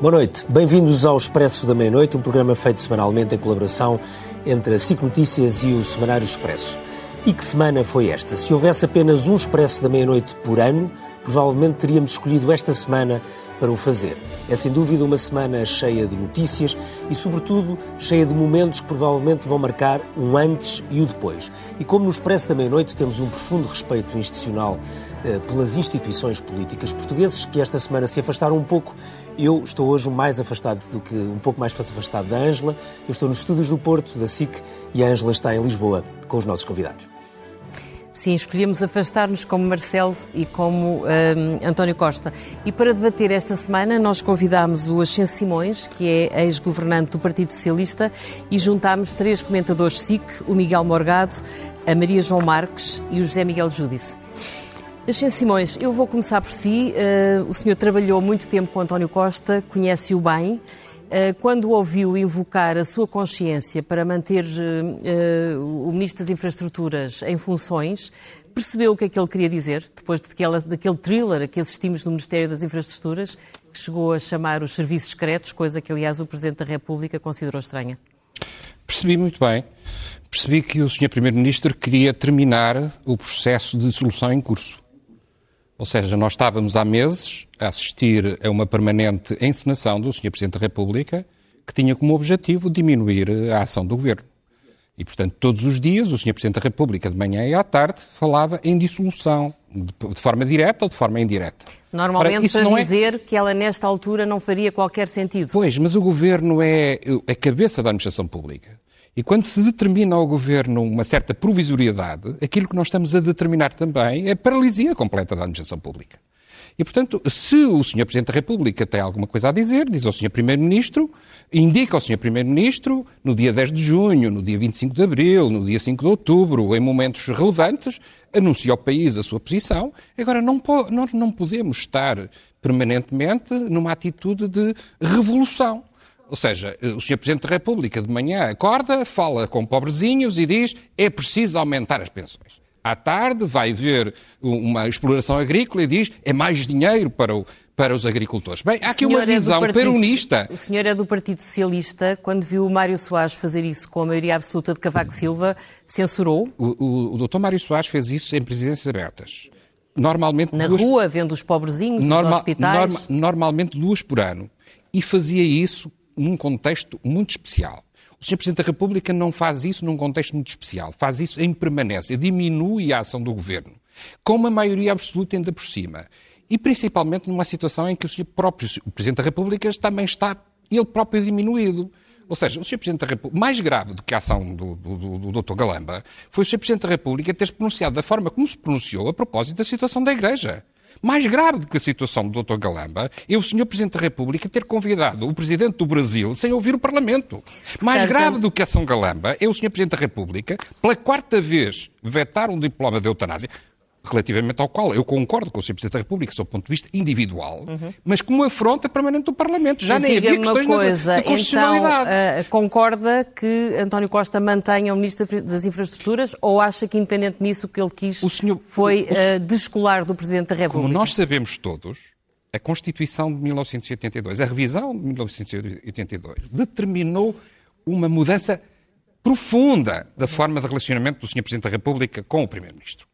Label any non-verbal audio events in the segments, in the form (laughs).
Boa noite, bem-vindos ao Expresso da Meia-Noite, um programa feito semanalmente em colaboração entre a SIC Notícias e o Semanário Expresso. E que semana foi esta? Se houvesse apenas um Expresso da Meia-Noite por ano, provavelmente teríamos escolhido esta semana para o fazer. É sem dúvida uma semana cheia de notícias e, sobretudo, cheia de momentos que provavelmente vão marcar um antes e o depois. E como no Expresso da Meia-Noite temos um profundo respeito institucional eh, pelas instituições políticas portuguesas, que esta semana se afastaram um pouco eu estou hoje mais afastado do que um pouco mais afastado da Ângela. Eu estou nos estúdios do Porto, da SIC, e a Ângela está em Lisboa com os nossos convidados. Sim, escolhemos afastar-nos como Marcelo e como um, António Costa. E para debater esta semana, nós convidámos o Ascenso Simões, que é ex-governante do Partido Socialista, e juntámos três comentadores SIC, o Miguel Morgado, a Maria João Marques e o José Miguel Júdice. Ascenso Simões, eu vou começar por si. Uh, o senhor trabalhou muito tempo com António Costa, conhece-o bem. Uh, quando ouviu invocar a sua consciência para manter uh, o Ministro das Infraestruturas em funções, percebeu o que é que ele queria dizer, depois daquela, daquele thriller que assistimos no Ministério das Infraestruturas, que chegou a chamar os serviços secretos, coisa que, aliás, o Presidente da República considerou estranha? Percebi muito bem. Percebi que o Sr. Primeiro-Ministro queria terminar o processo de solução em curso. Ou seja, nós estávamos há meses a assistir a uma permanente encenação do Sr. Presidente da República que tinha como objetivo diminuir a ação do Governo. E, portanto, todos os dias o Sr. Presidente da República, de manhã e à tarde, falava em dissolução, de, forma direta ou de forma indireta. Normalmente Ora, para é- dizer é... que ela, nesta altura, não faria qualquer sentido. Pois, mas o Governo é a cabeça da administração pública. E quando se determina ao governo uma certa provisoriedade, aquilo que nós estamos a determinar também é a paralisia completa da administração pública. E, portanto, se o Sr. Presidente da República tem alguma coisa a dizer, diz ao Sr. Primeiro-Ministro, indica ao Sr. Primeiro-Ministro, no dia 10 de junho, no dia 25 de abril, no dia 5 de outubro, em momentos relevantes, anuncia ao país a sua posição. Agora, não, po não, não podemos estar permanentemente numa atitude de revolução. Ou seja, o Sr. Presidente da República de manhã acorda, fala com pobrezinhos e diz é preciso aumentar as pensões. À tarde vai ver uma exploração agrícola e diz é mais dinheiro para, o, para os agricultores. Bem, há aqui uma é visão é peronista. O senhor é do Partido Socialista. Quando viu o Mário Soares fazer isso com a maioria absoluta de Cavaco Silva, censurou? O, o, o doutor Mário Soares fez isso em presidências abertas. Normalmente Na duas... rua, vendo os pobrezinhos, Norma... os hospitais? Norma... Normalmente duas por ano. E fazia isso num contexto muito especial. O Sr. Presidente da República não faz isso num contexto muito especial, faz isso em permanência, diminui a ação do Governo, com uma maioria absoluta ainda por cima. E principalmente numa situação em que o Sr. próprio o Presidente da República também está ele próprio diminuído. Ou seja, o Sr. Presidente da República, mais grave do que a ação do, do, do, Dr. Galamba, foi o Sr. Presidente da República ter se pronunciado da forma como se pronunciou a propósito da situação da Igreja. Mais grave do que a situação do Dr. Galamba é o Sr. Presidente da República ter convidado o Presidente do Brasil sem ouvir o Parlamento. Mais grave do que a ação Galamba é o Sr. Presidente da República, pela quarta vez, vetar um diploma de eutanásia relativamente ao qual eu concordo com o Sr. Presidente da República, sob o ponto de vista individual, uhum. mas como afronta permanente do Parlamento. Já mas nem havia questões coisa, de constitucionalidade. Então, uh, concorda que António Costa mantenha o Ministro das Infraestruturas ou acha que, independente disso, o que ele quis senhor, foi uh, descolar do Presidente da República? Como nós sabemos todos, a Constituição de 1982, a revisão de 1982, determinou uma mudança profunda da forma de relacionamento do Sr. Presidente da República com o Primeiro-Ministro.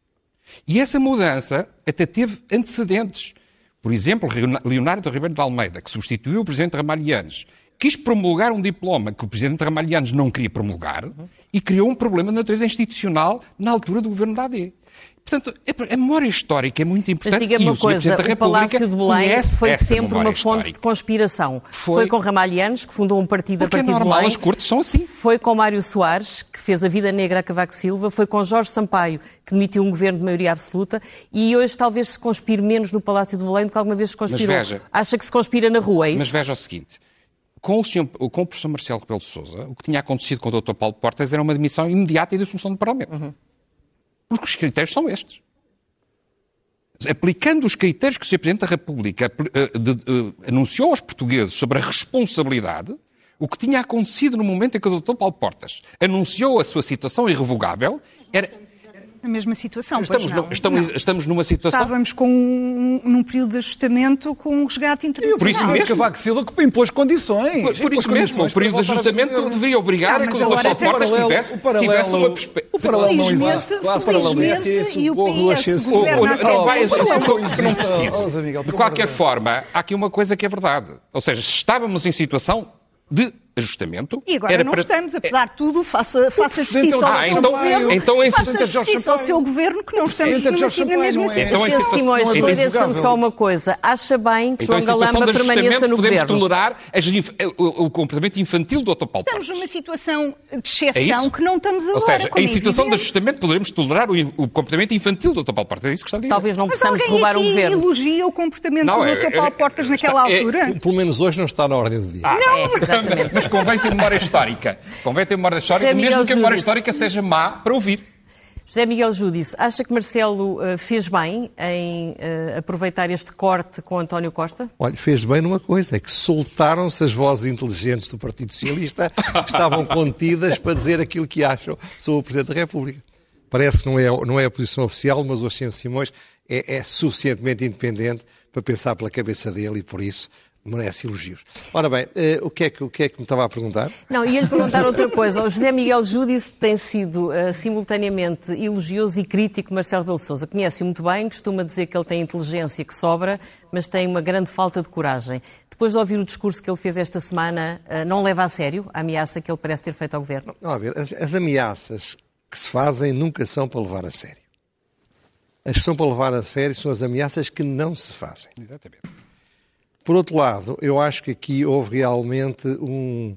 E essa mudança até teve antecedentes. Por exemplo, Leonardo Ribeiro de Almeida, que substituiu o presidente Ramalhianes, quis promulgar um diploma que o presidente Ramalhianes não queria promulgar e criou um problema de natureza institucional na altura do governo da AD. Portanto, a memória histórica é muito importante. Mas diga uma coisa, o Palácio de Belém foi sempre uma fonte histórica. de conspiração. Foi... foi com Ramalhianos, que fundou um partido Porque a partir é normal, de Belém. as cortes são assim. Foi com Mário Soares, que fez a vida negra a Cavaco Silva. Foi com Jorge Sampaio, que demitiu um governo de maioria absoluta. E hoje talvez se conspire menos no Palácio de Belém do que alguma vez se conspirou. Veja, Acha que se conspira na rua, é isso? Mas veja o seguinte. Com o, senhor, com o professor Marcelo Rebelo de Sousa, o que tinha acontecido com o Dr. Paulo Portas era uma demissão imediata e dissolução do Parlamento. Uhum. Porque os critérios são estes aplicando os critérios que o Sr. Presidente da República eh, eh, anunciou aos portugueses sobre a responsabilidade, o que tinha acontecido no momento em que o Dr. Paulo Portas anunciou a sua situação irrevogável era. Na mesma situação. Estamos, não. estamos, não. estamos numa situação. Estávamos com um, num período de ajustamento com um resgate internacional. Por isso mesmo. Cavaco Silva que impôs condições. Por, por isso mesmo, o período de ajustamento deveria obrigar a que o Dr. Portas tivesse, o uma perspectiva. O paralelo não existe. Quase paralelo não existe. E o PS não vai assim. não preciso. De qualquer forma, há aqui uma coisa que é verdade. Ou seja, estávamos em situação de ajustamento. E agora não para... estamos, apesar de tudo, faça, faça justiça ao ah, seu então, governo. Então, em faça justiça ao seu governo que não estamos na, na mesma é. situação. Então, Simões, esclareça-me só uma coisa. Acha bem que então, João Galamba permaneça no podemos governo? tolerar o, o comportamento infantil do Dr. Paulo Estamos numa situação de exceção é que não estamos agora. Ou seja, em situação evidente. de ajustamento poderemos tolerar o, o comportamento infantil do Dr. Paulo Portas. É isso que está a dizer. Talvez não Mas possamos derrubar o governo. elogia o comportamento Não, do é- Dr. Paulo é- Portas naquela é- altura? Pelo menos hoje não está na ordem do dia. É, exatamente. (laughs) Mas convém ter memória histórica. Convém ter memória histórica, mesmo que a memória Júdice. histórica seja má para ouvir. José Miguel Júdice, acha que Marcelo eh, fez bem em eh, aproveitar este corte com António Costa? Olha, fez bem numa coisa, é que soltaram-se as vozes inteligentes do Partido Socialista que estavam contidas para dizer aquilo que acham sobre o Presidente da República. Parece que não é, não é a posição oficial, mas o Ascenso Simões é, é suficientemente independente para pensar pela cabeça dele e, por isso, merece elogios. Ora bem, eh, o, que é que, o que é que me estava a perguntar? Não, ia-lhe perguntar outra coisa. O José Miguel Júdice tem sido eh, simultaneamente elogioso e crítico de Marcelo Rebelo de Sousa. Conhece-o muito bem, costuma dizer que ele tem inteligência que sobra, mas tem uma grande falta de coragem. Depois de ouvir o discurso que ele fez esta semana, eh, não leva a sério a ameaça que ele parece ter feito ao Governo? Não, a ver, as, as ameaças que se fazem nunca são para levar a sério. As que são para levar a sério são as ameaças que não se fazem. Exatamente. Por outro lado, eu acho que aqui houve realmente um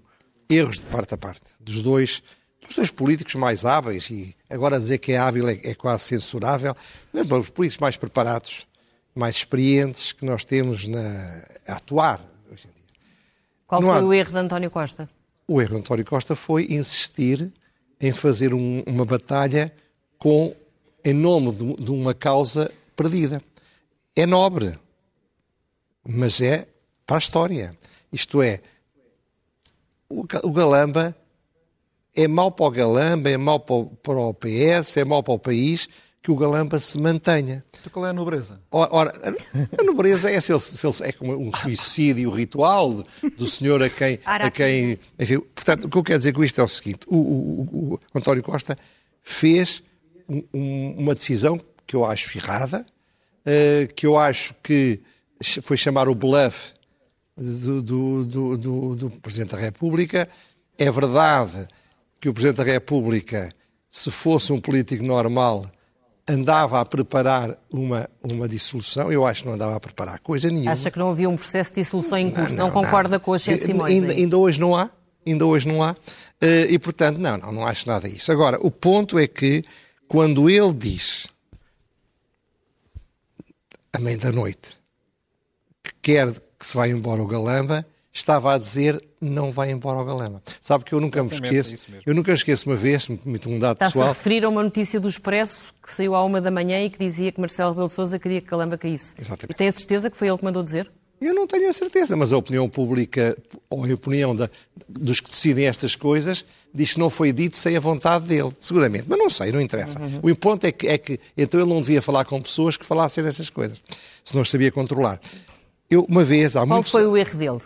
erros de parte a parte dos dois, dos dois políticos mais hábeis e agora dizer que é hábil é, é quase censurável, mas bom, os políticos mais preparados, mais experientes que nós temos na, a atuar hoje em dia. Qual Não foi há- o erro de António Costa? O erro de António Costa foi insistir em fazer um- uma batalha com, em nome de, de uma causa perdida. É nobre, mas é para a história. Isto é, o, Ga- o Galamba é mau para o Galamba, é mau para o, PS, é mau para o país que o Galamba se mantenha. Então qual é a nobreza? Ora, a nobreza é, se ele- se ele- é como um suicídio ritual do senhor a quem. A quem enfim, portanto, o que eu quero dizer com isto é o seguinte: o, o- o- o António Costa fez um- um- uma decisão que eu acho errada, eh, que eu acho que foi chamar o bluff do, do- do- do- Presidente da República. É verdade que o Presidente da República, se fosse um político normal, andava a preparar uma, uma dissolução. Eu acho que não andava a preparar coisa nenhuma. Acha que não havia um processo de dissolução em curso? Não, Não, concorda nada. com as Simões? Ainda, aí? ainda hoje não há. Ainda hoje não há. Eh, E, portanto, não, não, não acho nada disso. Agora, o ponto é que, quando ele diz, à meia da noite, que quer que se vá embora o Galamba, estava a dizer não vai embora o Galamba. Sabe que eu nunca me Exatamente, é esqueço, eu nunca esqueço uma vez, me permite um dado Está-se a pessoal, referir a uma notícia do Expresso que saiu à uma da manhã e que dizia que Marcelo Rebelo de Sousa queria que Calamba caísse. Exatamente. E tem a certeza que foi ele que mandou dizer? Eu não tenho a certeza, mas a opinião pública, ou a opinião da- dos que decidem estas coisas, diz que não foi dito sem a vontade dele, seguramente. Mas não sei, não interessa. O ponto é que, é que então ele não devia falar com pessoas que falassem essas coisas, se não as sabia controlar. Eu, uma vez, há Qual foi o erro dele?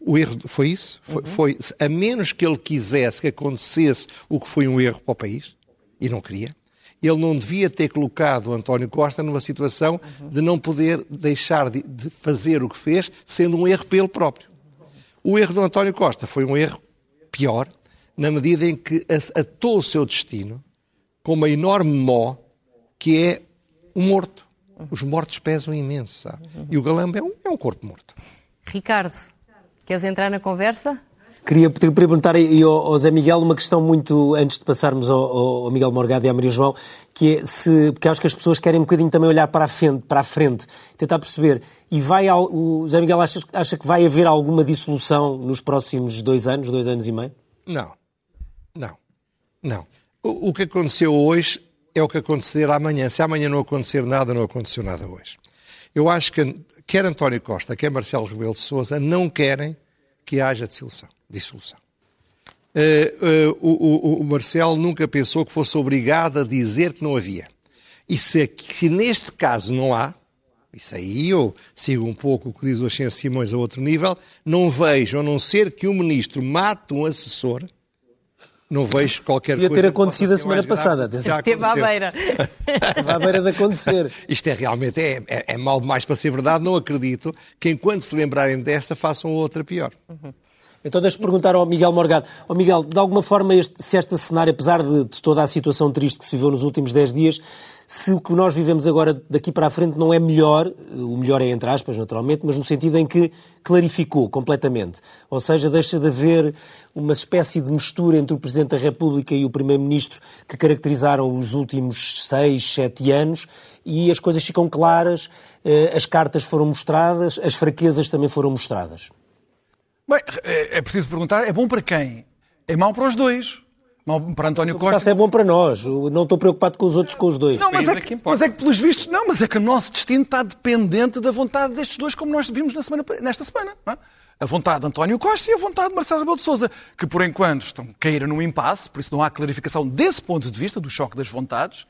O erro foi isso? Foi, foi- a menos que ele quisesse que acontecesse o que foi um erro para o país, e não queria, ele não devia ter colocado o António Costa numa situação de não poder deixar de, de fazer o que fez, sendo um erro para ele próprio. O erro do António Costa foi um erro pior, na medida em que atou o seu destino com uma enorme mó, que é o morto. Os mortos pesam imenso, sabe? E o Galamba é um, é um corpo morto. Ricardo, queres entrar na conversa? Queria perguntar ao, ao Zé Miguel uma questão muito, antes de passarmos ao, ao- ao Miguel Morgado e à Maria João, que é se, porque acho que as pessoas querem um bocadinho também olhar para a frente, para a frente tentar perceber, e vai, ao- o Zé Miguel acha, acha que vai haver alguma dissolução nos próximos dois anos, dois anos e meio? Não. Não. Não. O, o que aconteceu hoje é o que acontecerá amanhã. Se amanhã não acontecer nada, não aconteceu nada hoje. Eu acho que quer António Costa, quer Marcelo Rebelo de Sousa não querem que haja dissolução. dissolução. eh, eh, o, o, o Marcelo nunca pensou que fosse obrigado a dizer que não havia. E se, se neste caso não há, isso aí eu sigo um pouco o que diz o Ascenso Simões a outro nível, não vejo, a não ser que um ministro mate um assessor, não vejo qualquer Podia coisa ter que possa acontecido a semana passada, Teve à beira. (laughs) Estava à beira de acontecer. Isto é realmente, é, é, é mal demais para ser verdade, não acredito que enquanto se lembrarem desta façam outra pior. Então deixa-me perguntar ao Miguel Morgado. Ó Miguel, de alguma forma, este, se este cenário, apesar de, de toda a situação triste que se viveu nos últimos 10 dias, se o que nós vivemos agora daqui para a frente não é melhor, o melhor é entre aspas, naturalmente, mas no sentido em que clarificou completamente. Ou seja, deixa de haver uma espécie de mistura entre o Presidente da República e o Primeiro-Ministro que caracterizaram os últimos 6, 7 anos e as coisas ficam claras, eh, as cartas foram mostradas, as fraquezas também foram mostradas. Bem, é, é preciso perguntar, é bom para quem? É mau para os dois. Mau para António Costa. é bom para nós. Eu não estou preocupado com os outros, com os dois. Não, mas é, é que mas é que pelos vistos, não, mas é que o nosso destino está dependente da vontade destes dois, como nós vimos na semana, nesta semana. não é? A vontade de António Costa e a vontade de Marcelo Rebelo de Sousa, que por enquanto estão cair num impasse, por isso não há clarificação desse ponto de vista, do choque das vontades.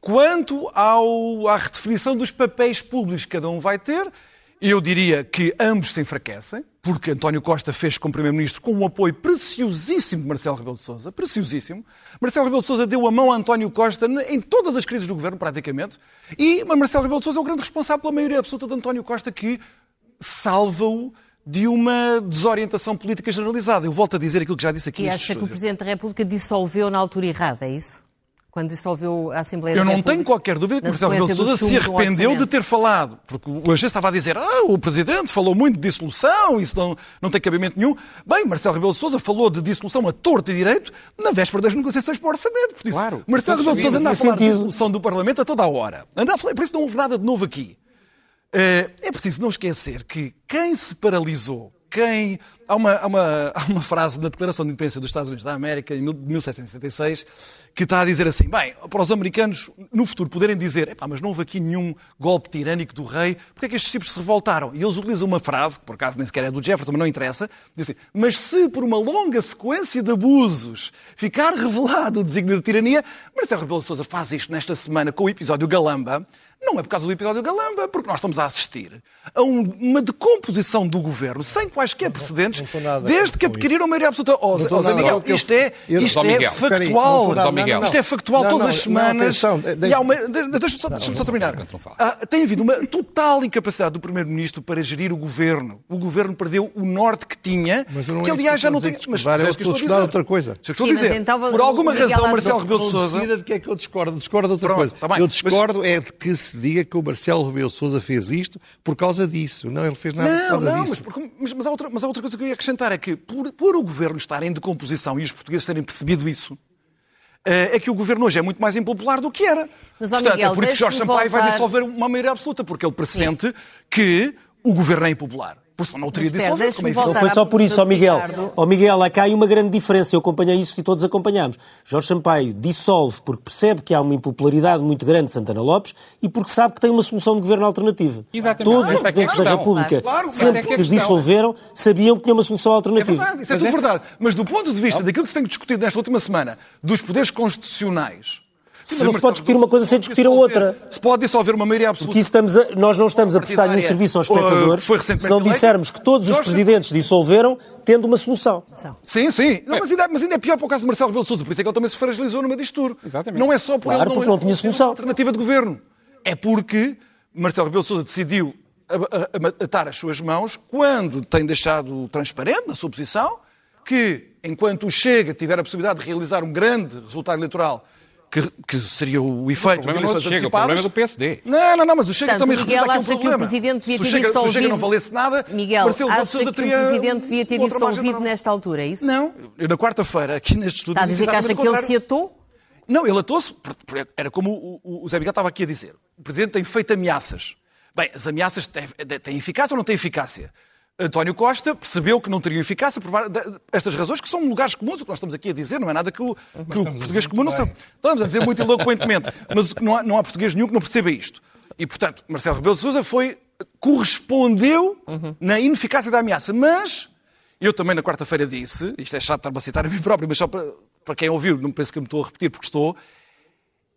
Quanto ao, à redefinição dos papéis públicos que cada um vai ter, eu diria que ambos se enfraquecem, porque António Costa fez como Primeiro-Ministro com um apoio preciosíssimo de Marcelo Rebelo de Sousa, preciosíssimo. Marcelo Rebelo de Sousa deu a mão a António Costa em todas as crises do governo, praticamente, e Marcelo Rebelo de Sousa é o grande responsável pela maioria absoluta de António Costa, que salva-o de uma desorientação política generalizada. Eu volto a dizer aquilo que já disse aqui E acha que o estúdio. Presidente da República dissolveu na altura errada, é isso? Quando dissolveu a Assembleia Eu da não República? tenho qualquer dúvida que na Marcelo Rebelo de Sousa se arrependeu de ter falado. Porque o Agência estava a dizer, ah, o Presidente falou muito de dissolução, isso não, não tem cabimento nenhum. Bem, Marcelo Rebelo de Sousa falou de dissolução a torto e direito na véspera das negociações para o orçamento. Por isso, Claro. Marcelo Rebelo de Sousa anda a falar de tinha dissolução do Parlamento a toda a hora. Anda a falar, por isso não houve nada de novo aqui. Eh, É preciso não esquecer que quem se paralisou, quem. Há uma, há uma, (laughs) há uma frase na Declaração de Independência dos Estados Unidos da América, em mil- de 1776, que está a dizer assim: bem, para os americanos no futuro poderem dizer, mas não houve aqui nenhum golpe tirânico do rei, porque é que estes tipos se revoltaram? E eles utilizam uma frase, que por acaso nem sequer é do Jefferson, mas não interessa, diz assim: mas se por uma longa sequência de abusos ficar revelado o desígnio de tirania, Marcelo Rebelo de Sousa faz isto nesta semana com o episódio Galamba. Não é por causa do episódio Galamba, porque nós estamos a assistir a um- uma decomposição do governo sem quaisquer precedentes, estou nada desde que adquiriram a maioria absoluta. Oh, oh, Zé nada Miguel, com- eu- isto é, isto é Miguel. Aí, factual. não Miguel. não, não, Isto é factual não, todas não, as não, semanas. e deixa-me só, terminar. Não. Ah, tem havido uma total incapacidade do Primeiro-Ministro para gerir o governo. O governo perdeu o norte que tinha, Mas eu não que é aliás já que não tem. dizer, Mas é eu estou a a outra dizer. coisa. É estou a dizer. então, Por alguma Miguel razão, Marcelo Rebelo de Não Sousa. de que é que eu discordo. Discordo de outra coisa. tá eu discordo é de que se diga que o Marcelo Rebelo Sousa fez isto por causa disso. Não, ele fez nada por Não, causa não, mas, disso. porque- mas, mas há outra, mas há outra coisa que eu ia acrescentar: é que por, por o governo estar em decomposição e os portugueses terem percebido isso, eh, é que o governo hoje é muito mais impopular do que era. Mas, ó, Portanto, Miguel, é por isso que Jorge Sampaio vai voltar- dissolver uma maioria absoluta, porque ele pressente que o governo é impopular. Por isso não teria dissolvido. como é. Não foi só por isso, ó Miguel. Ricardo. Ó Miguel, há cá aí uma grande diferença. Eu acompanhei isso e todos acompanhamos. Jorge Sampaio dissolve porque percebe que há uma impopularidade muito grande de Santana Lopes e porque sabe que tem uma solução de governo alternativa. Exatamente. Todos os é que é presidentes da questão. República, Claro, sempre é que é que dissolveram, sabiam que tinha uma solução É alternativa. verdade, isso é Mas tudo verdade. Mas do ponto de vista daquilo que se tem discutido nesta última semana, dos poderes constitucionais. Não se pode discutir uma coisa sem discutir a outra. Se pode dissolver uma maioria absoluta. Porque estamos a- nós não estamos a prestar nenhum partidária, serviço aos uh, espectadores foi recentemente se não dissermos que todos os presidentes dissolveram tendo uma solução. Sim, sim. Não, mas, ainda, mas ainda é pior para o caso de Marcelo Rebelo de Sousa, por isso é que ele também se fragilizou numa disto tudo. Exatamente. Não é só por Claro, ele porque não tinha solução. uma alternativa de governo. É porque Marcelo Rebelo de Sousa decidiu atar as suas mãos quando tem deixado transparente na sua posição que, enquanto o Chega tiver a possibilidade de realizar um grande resultado eleitoral, que, que seria o efeito O problema não é Chega, o problema é do PSD. Não, não, não, mas o Chega Portanto, também Miguel representa aqui um acha que o problema. Presidente devia se o ter Chega, Se o Chega não valesse nada, Miguel, Marcelo acha que o Presidente devia ter dissolvido nesta altura, é isso? Não, eu na quarta-feira, aqui neste estúdio. Está a dizer que acha que ele se atou? Não, ele atou-se, era como o, o- o Zé Miguel estava aqui a dizer. O Presidente tem feito ameaças. Bem, as ameaças têm, têm eficácia ou não têm eficácia? António Costa percebeu que não teriam eficácia por estas razões, que são lugares comuns, o que nós estamos aqui a dizer, não é nada que o, que o português comum não sabe. Estamos a dizer muito eloquentemente, mas não há, não há português nenhum que não perceba isto. E, portanto, Marcelo Rebelo de Sousa foi, correspondeu na ineficácia da ameaça, mas Eu também na quarta-feira disse, isto é chato estar-me a citar a mim próprio, mas só para, para quem ouviu, não penso que me estou a repetir porque estou,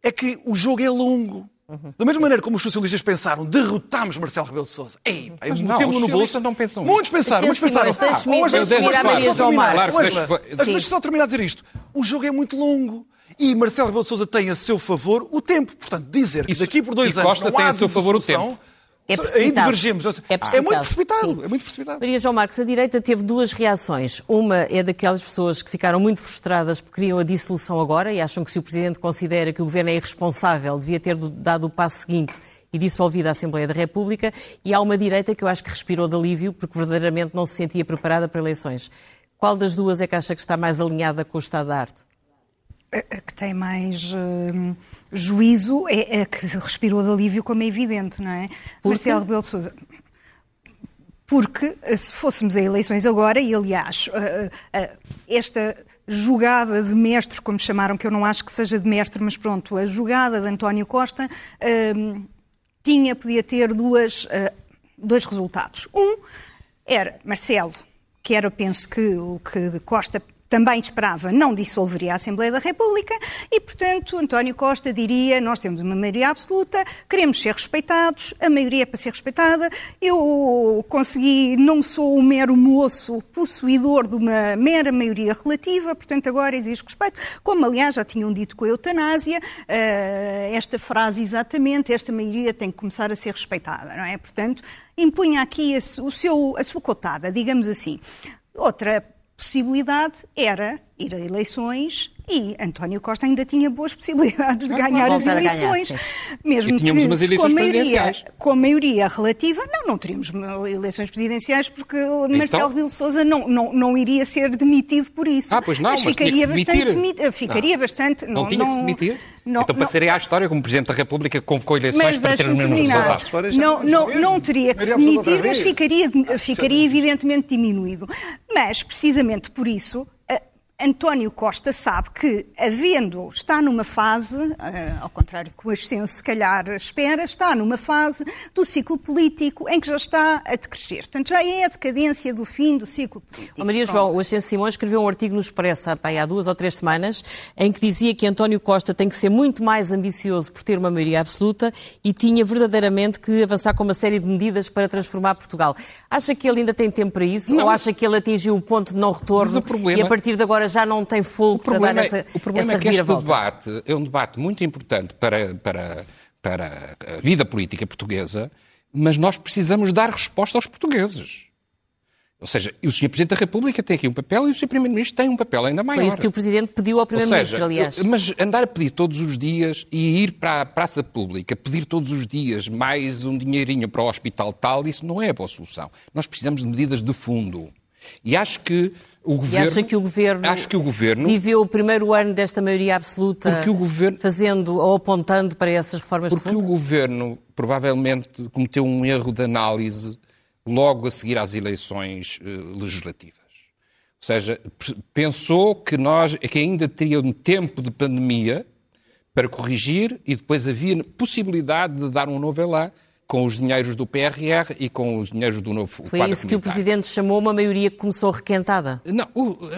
é que o jogo é longo. Da mesma maneira como os socialistas pensaram, derrotámos Marcelo Rebelo de Sousa. Ei, pá, Mas não, metemos os no bolso. socialistas não pensam Muitos pensaram, muitos pensaram. Mas deixe-me- só terminar, deixa-me só a dizer isto. O jogo é muito longo. E Marcelo Rebelo de Sousa tem a seu favor o tempo. Portanto, dizer que daqui por dois anos não tem há a seu favor o tempo. É Aí divergimos. É É, muito precipitado. Sim. É muito precipitado. Maria João Marques, a direita teve duas reações. Uma é daquelas pessoas que ficaram muito frustradas porque queriam a dissolução agora e acham que se o Presidente considera que o Governo é irresponsável, devia ter dado o passo seguinte e dissolvido a Assembleia da República. E há uma direita que eu acho que respirou de alívio porque verdadeiramente não se sentia preparada para eleições. Qual das duas é que acha que está mais alinhada com o Estado da Arte? A- que tem mais hum, juízo é a que respirou de alívio, como é evidente, não é? Marcelo Rebelo de Sousa. Porque eh, se fôssemos a eleições agora, e aliás, eh, eh, esta jogada de mestre, como chamaram, que eu não acho que seja de mestre, mas pronto, a jogada de António Costa hum, tinha, podia ter duas, dois resultados. Um era Marcelo, que era, penso que o que Costa também esperava, não dissolveria a Assembleia da República e, portanto, António Costa diria: Nós temos uma maioria absoluta, queremos ser respeitados, a maioria é para ser respeitada. Eu consegui, não sou um mero moço possuidor de uma mera maioria relativa, portanto, agora exige respeito. Como, aliás, já tinham dito com a eutanásia, eh, esta frase exatamente: esta maioria tem que começar a ser respeitada, não é? Portanto, impunha aqui a, o seu, a sua cotada, digamos assim. Outra possibilidade era ir a eleições e António Costa ainda tinha boas possibilidades de ganhar as ganhar, eleições. sim. mesmo E tínhamos que umas se com a eleições maioria, presidenciais. com a maioria relativa, não, não teríamos eleições presidenciais porque o Marcelo Rebelo de Sousa não, não, não iria ser demitido por isso. Ah, pois não, mas tinha que ficaria se bastante demitir. demi- ficaria bastante Não, tinha que se demitir? não- então não- passaria à história como Presidente da República que convocou eleições mas para ter os mesmos terminar. resultados. Não, não não, não teria que se demitir, mas ficaria, ficaria evidentemente diminuído. Mas, precisamente por isso, António Costa sabe que, havendo, está numa fase, eh, ao contrário do que o Ascenso se calhar espera, está numa fase do ciclo político em que já está a decrescer. Portanto, já é a decadência do fim do ciclo político. Maria Pronto. João, o Ascenso Simões escreveu um artigo no Expresso há, duas ou três semanas em que dizia que António Costa tem que ser muito mais ambicioso por ter uma maioria absoluta e tinha verdadeiramente que avançar com uma série de medidas para transformar Portugal. Acha que ele ainda tem tempo para isso? Não. Ou acha que ele atingiu o ponto de não retorno o problema- e a partir de agora já não tem fogo para dar é- essa, o problema essa é que este debate é um debate muito importante para, para, para a vida política portuguesa, mas nós precisamos dar resposta aos portugueses. Ou seja, o Sr. Presidente da República tem aqui um papel e o Sr. Primeiro-Ministro tem um papel ainda maior. Foi isso que o Presidente pediu ao Primeiro-Ministro, aliás. Mas andar a pedir todos os dias e ir para a praça pública, pedir todos os dias mais um dinheirinho para o hospital tal, isso não é a boa solução. Nós precisamos de medidas de fundo. E acho que o E governo. acha que o Governo, Acho que o governo. viveu o primeiro ano desta maioria absoluta Porque o Governo- fazendo ou apontando para essas reformas de Porque fundo? o governo provavelmente cometeu um erro de análise logo a seguir às eleições eh, legislativas. Ou seja, pensou que nós que ainda teria um tempo de pandemia para corrigir e depois havia possibilidade de dar um novo elan com os dinheiros do PRR e com os dinheiros do novo Foi isso que o. Presidente chamou uma maioria que começou requentada. Não,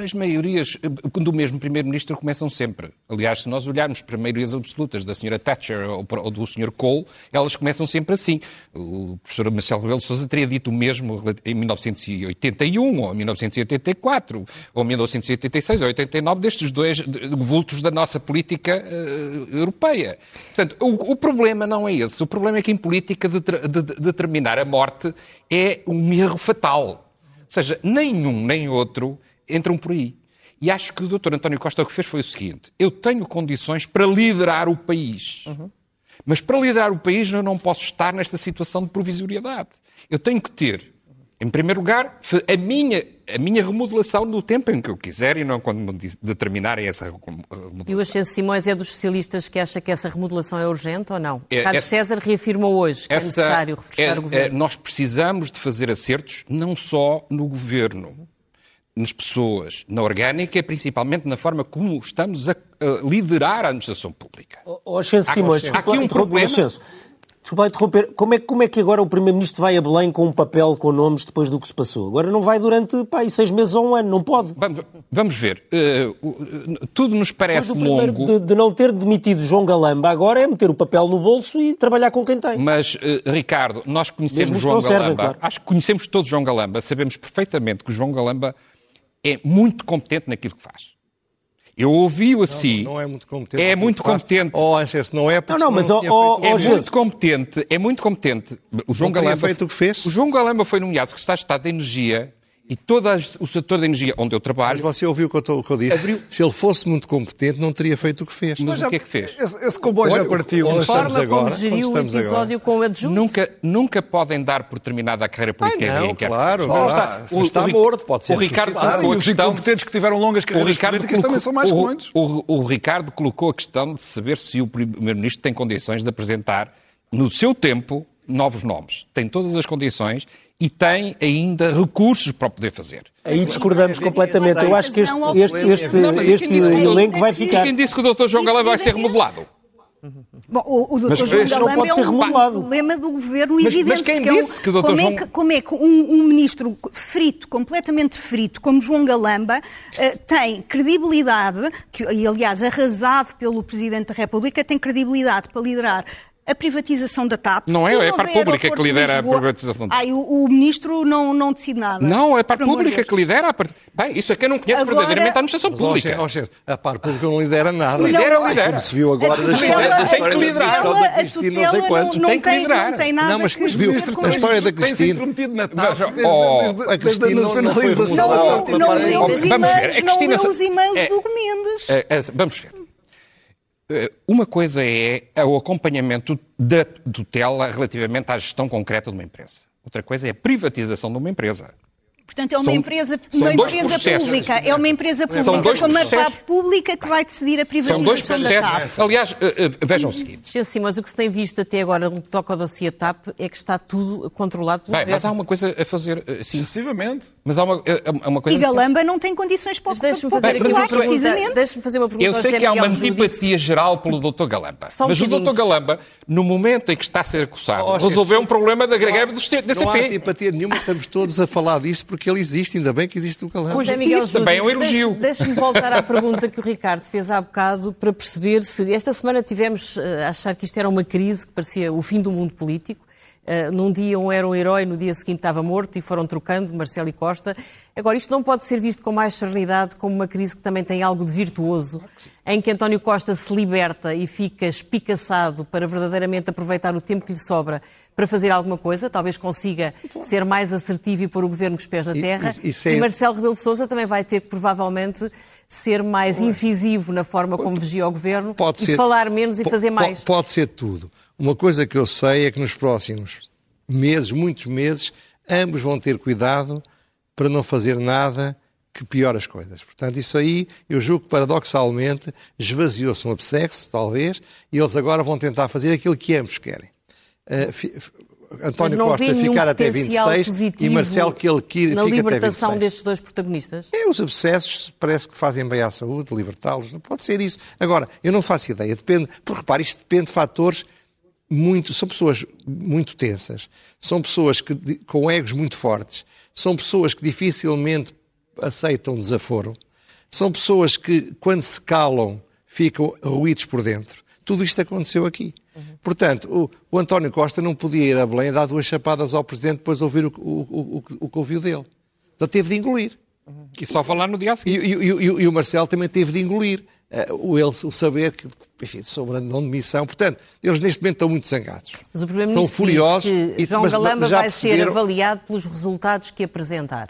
as maiorias eh, do mesmo Primeiro-Ministro começam sempre. Aliás, se nós olharmos para maiorias absolutas da Sra. Thatcher ou, do Sr. Cole, elas começam sempre assim. O professor Marcelo Rebelo Sousa teria dito o mesmo em 1981, ou 1984, ou 1986, ou 89, destes dois vultos da nossa política eh, europeia. Portanto, o, o problema não é esse. O problema é que em política deter- de- de- determinar a morte é um erro fatal. Ou seja, nenhum nem outro entram por aí. E acho que o Dr. António Costa o que fez foi o seguinte: eu tenho condições para liderar o país. Mas para liderar o país eu não posso estar nesta situação de provisoriedade. Eu tenho que ter, em primeiro lugar, a minha, a minha remodelação no tempo em que eu quiser e não quando me de- determinarem essa remodelação. E o Ascenso Simões é dos socialistas que acha que essa remodelação é urgente ou não? É, Carlos essa- César reafirmou hoje que é Essa- necessário refrescar é- o governo. é- nós precisamos de fazer acertos não só no governo, nas pessoas, na orgânica e principalmente na forma como estamos a, a liderar a administração pública. Ó, Ascenso Há- Simões, há aqui um problema. Desculpa interromper. Como é, como é que agora o Primeiro-Ministro vai a Belém com um papel com nomes depois do que se passou? Agora não vai durante pá, seis meses ou um ano, não pode. Vamos, vamos ver. Uh, tudo nos parece longo. De, de, não ter demitido João Galamba agora é meter o papel no bolso e trabalhar com quem tem. Mas, uh, Ricardo, nós conhecemos João Galamba. Servem, claro. Acho que conhecemos todos João Galamba. Sabemos perfeitamente que o João Galamba é muito competente naquilo que faz. Eu ouvi-o assim. Não, não, é muito competente. É muito competente. Oh, excesso, não é porque não, não, mas não oh, oh, é muito competente. É muito competente. O João Galamba feito o que fez. O João Galamba foi nomeado secretário de Estado de Energia e todo o setor da energia onde eu trabalho. Mas você ouviu o que eu, que eu disse? Abriu... Se ele fosse muito competente, não teria feito o que fez. Mas, Mas o que é que fez? Esse, esse comboio já partiu. A forma agora, como geriu o episódio agora. com o adjunto. Nunca, nunca podem dar por terminada a carreira política Ai, não, claro, claro. Está, o, está o, morto, pode ser. O Ricardo colocou a questão... Os incompetentes que tiveram longas carreiras políticas colocou, também são mais comuns. O, o Ricardo colocou a questão de saber se o Primeiro-Ministro tem condições de apresentar, no seu tempo, novos nomes. Tem todas as condições e tem ainda recursos para poder fazer. Aí discordamos completamente. Eu acho que este, este, este, este elenco vai ficar. Quem disse que o Dr. João Galamba vai ser remodelado? Bom, o, o Dr. João Galamba pode ser é um problema do governo mas, evidente. Mas quem disse que o Dr. Como João... é que, como é que um, um, ministro frito, completamente frito, como João Galamba, uh, tem credibilidade, que, e aliás arrasado pelo Presidente da República, tem credibilidade para liderar a privatização da TAP. Não é, é a parte pública que lidera a privatização da TAP. Ai, o, o, ministro não, não decide nada. Não, é a parte pública que lidera a parte... Bem, isso é quem não conhece agora, verdadeiramente a administração pública. Ó, ó, a parte pública não lidera nada. Lidera, não, lidera. Como se viu agora da história, da tem que liderar. da Cristina, não sei quantos. Não, tem que liderar. Não tem nada não, mas que viu a história da Cristina. na TAP, a Cristina não, nacionalização. Não leu os e-mails do Mendes. Vamos ver. Eh, uma coisa é o acompanhamento da tutela relativamente à gestão concreta de uma empresa. Outra coisa é a privatização de uma empresa. Portanto, é uma são, empresa, uma empresa pública. É uma empresa pública são dois com uma PAP pública que vai decidir a privatização são dois processos. da TAP. Aliás, uh, uh, vejam o seguinte. Sim, mas o que se tem visto até agora no que toca ao dossiê TAP é que está tudo controlado pelo Bem, Mas há uma coisa a fazer... Sim. Excessivamente. Mas há uma, uma coisa... E Galamba não tem condições para o Deixe-me fazer, aqui uma pergunta, deixe fazer uma pergunta Eu sei que há uma antipatia geral pelo Dr. Galamba. Um mas o Dr. Galamba, no momento em que está a ser acusado, oh, resolveu um problema da greve do CP. Não há antipatia nenhuma, estamos todos a falar disso porque ele existe, ainda bem que existe o calão. Pois é, Miguel Isso também é um elogio. Deixe-me voltar à pergunta que o Ricardo fez há bocado para perceber se esta semana tivemos eh, a achar que isto era uma crise que parecia o fim do mundo político. Uh, num dia um era um herói, no dia seguinte estava morto e foram trocando, Marcelo e Costa. Agora, isto não pode ser visto com mais serenidade como uma crise que também tem algo de virtuoso, em que António Costa se liberta e fica espicaçado para verdadeiramente aproveitar o tempo que lhe sobra para fazer alguma coisa, talvez consiga ser mais assertivo e pôr o governo com os pés na terra. E, e, e Marcelo Rebelo de Sousa também vai ter que, provavelmente, ser mais incisivo na forma como vigia o governo pode e ser, falar menos e fazer mais. Pode ser tudo. Uma coisa que eu sei é que nos próximos meses, muitos meses, ambos vão ter cuidado para não fazer nada que piore as coisas. Portanto, isso aí, eu julgo que paradoxalmente esvaziou-se um absexo, talvez, e eles agora vão tentar fazer aquilo que ambos querem. Uh, António Costa ficar até 26 e Marcelo que ele que na fica libertação até 26. destes dois protagonistas? É, os abscessos parece que fazem bem à saúde, libertá-los. Pode ser isso. Agora, eu não faço ideia. Depende, porque repare, isto depende de fatores muito, são pessoas muito tensas, são pessoas que, com egos muito fortes, são pessoas que dificilmente aceitam desaforo, são pessoas que, quando se calam, ficam ruídos por dentro. Tudo isto aconteceu aqui. Uhum. Portanto, o, o, António Costa não podia ir a Belém dar duas chapadas ao Presidente depois de ouvir o, o, o que ouviu dele. Então teve de engolir. Uhum. E só falar no dia seguinte. E, e, e, e o Marcelo também teve de engolir. Uh, o, ele, o saber que, enfim, sobre a não demissão. Portanto, eles neste momento estão muito zangados. Mas o estão furiosos. que João mas, Galamba vai perceberam... ser avaliado pelos resultados que apresentar.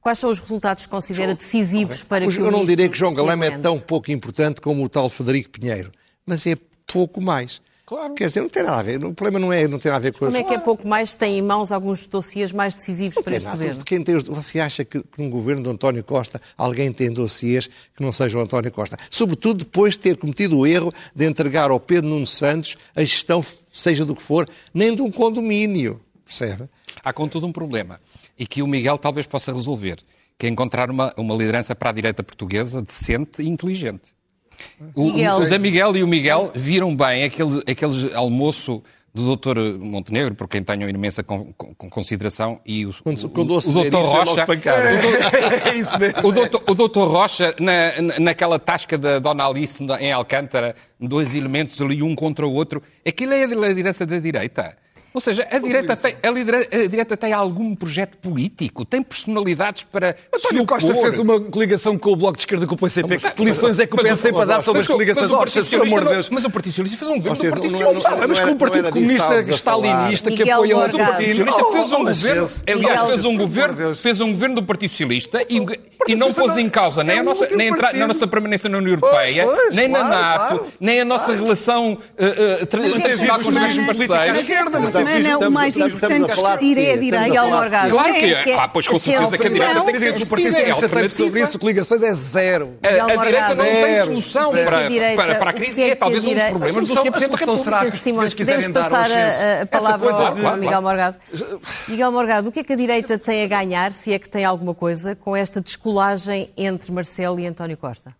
Quais são os resultados que considera decisivos para que o Eu não direi que João Galamba é tão pouco importante como o tal Federico Pinheiro, mas é pouco mais. Claro. Quer dizer, não tem nada a ver. O problema não, é, não tem nada a ver com Como é que é pouco mais tem em mãos alguns dossiês mais decisivos não para este nada. governo? Quem tem, você acha que num governo de António Costa alguém tem dossiês que não sejam António Costa? Sobretudo depois de ter cometido o erro de entregar ao Pedro Nuno Santos a gestão, seja do que for, nem de um condomínio. Percebe? Há contudo um problema e que o Miguel talvez possa resolver, que é encontrar uma, uma liderança para a direita portuguesa decente e inteligente. O, o José Miguel e o Miguel viram bem aquele, aquele almoço do doutor Montenegro, por quem tenho imensa com, com, consideração, e o, quando, o, o, o doutor Rocha. (laughs) É, é isso mesmo. O doutor, o doutor Rocha, na, naquela tasca da Dona Alice em Alcântara, dois elementos ali, um contra o outro, aquilo é a liderança da direita. Ou seja, a direita, tem, a, lidera, a direita tem algum projeto político, tem personalidades para. António Costa fez uma coligação com o Bloco de Esquerda com o PCP. Mas, que lições é que o PS tem para dar sobre as coligações? Mas, pelo amor de Deus. Mas o Partido Socialista fez um governo do Partido Socialista. Mas com o Partido Comunista Stalinista que apoia o Partido Socialista fez um governo. Aliás, fez um governo, fez um governo do Partido Socialista e, não pôs em causa nem a nossa, nem a na nossa permanência na União Europeia, nem na NATO, nem a nossa relação tradicional com os mesmos parceiros semana o mais importante discutir é a direita. Miguel Morgado. Claro que é. Ah, pois com certeza que a direita tem que ser dos partidos. sobre isso, coligações é zero. A, direita não tem solução para, para, a crise e é talvez um dos problemas do Sr. Presidente da República. Simões, podemos passar a, palavra ao Miguel Morgado. Miguel Morgado, o que é que a direita tem a ganhar, se é que tem alguma coisa, com esta descolagem entre Marcelo e António Costa?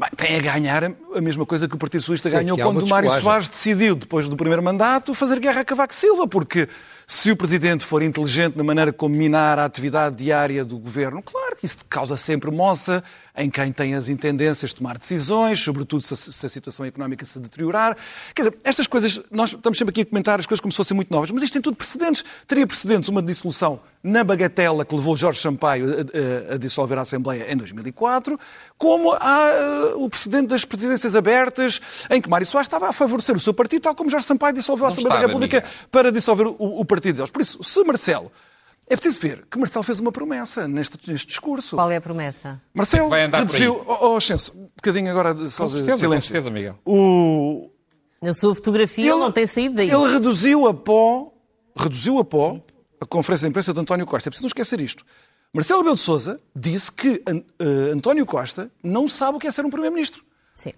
Bem, tem a ganhar a mesma coisa que o Partido Socialista Sim, ganhou quando Mário Soares decidiu, depois do primeiro mandato, fazer guerra a Cavaco Silva, porque se o Presidente for inteligente na maneira como minar a atividade diária do Governo, claro isso causa sempre moça em quem tem as intendências de tomar decisões, sobretudo se a, se a, situação económica se deteriorar. Quer dizer, estas coisas, nós estamos sempre aqui a comentar as coisas como se fossem muito novas, mas isto tem tudo precedentes. Teria precedentes uma dissolução na bagatela que levou Jorge Sampaio a, a, a dissolver a Assembleia em 2004, como há uh, o precedente das presidências abertas, em que Mário Soares estava a favorecer o seu partido, tal como Jorge Sampaio dissolveu a Assembleia da República para dissolver o, o partido partido deles. Por isso, se Marcelo é preciso ver que Marcelo fez uma promessa neste, neste discurso. Qual é a promessa? Marcelo reduziu. Oh, oh Xenso, um bocadinho agora de, só com certeza, de silêncio. Com certeza, Miguel. O... Na sua fotografia ele, não tem saído daí. Ele reduziu a pó, reduziu a pó Sim. a conferência de imprensa de António Costa. É preciso não esquecer isto. Marcelo Belo de Souza disse que uh, António Costa não sabe o que é ser um Primeiro-Ministro.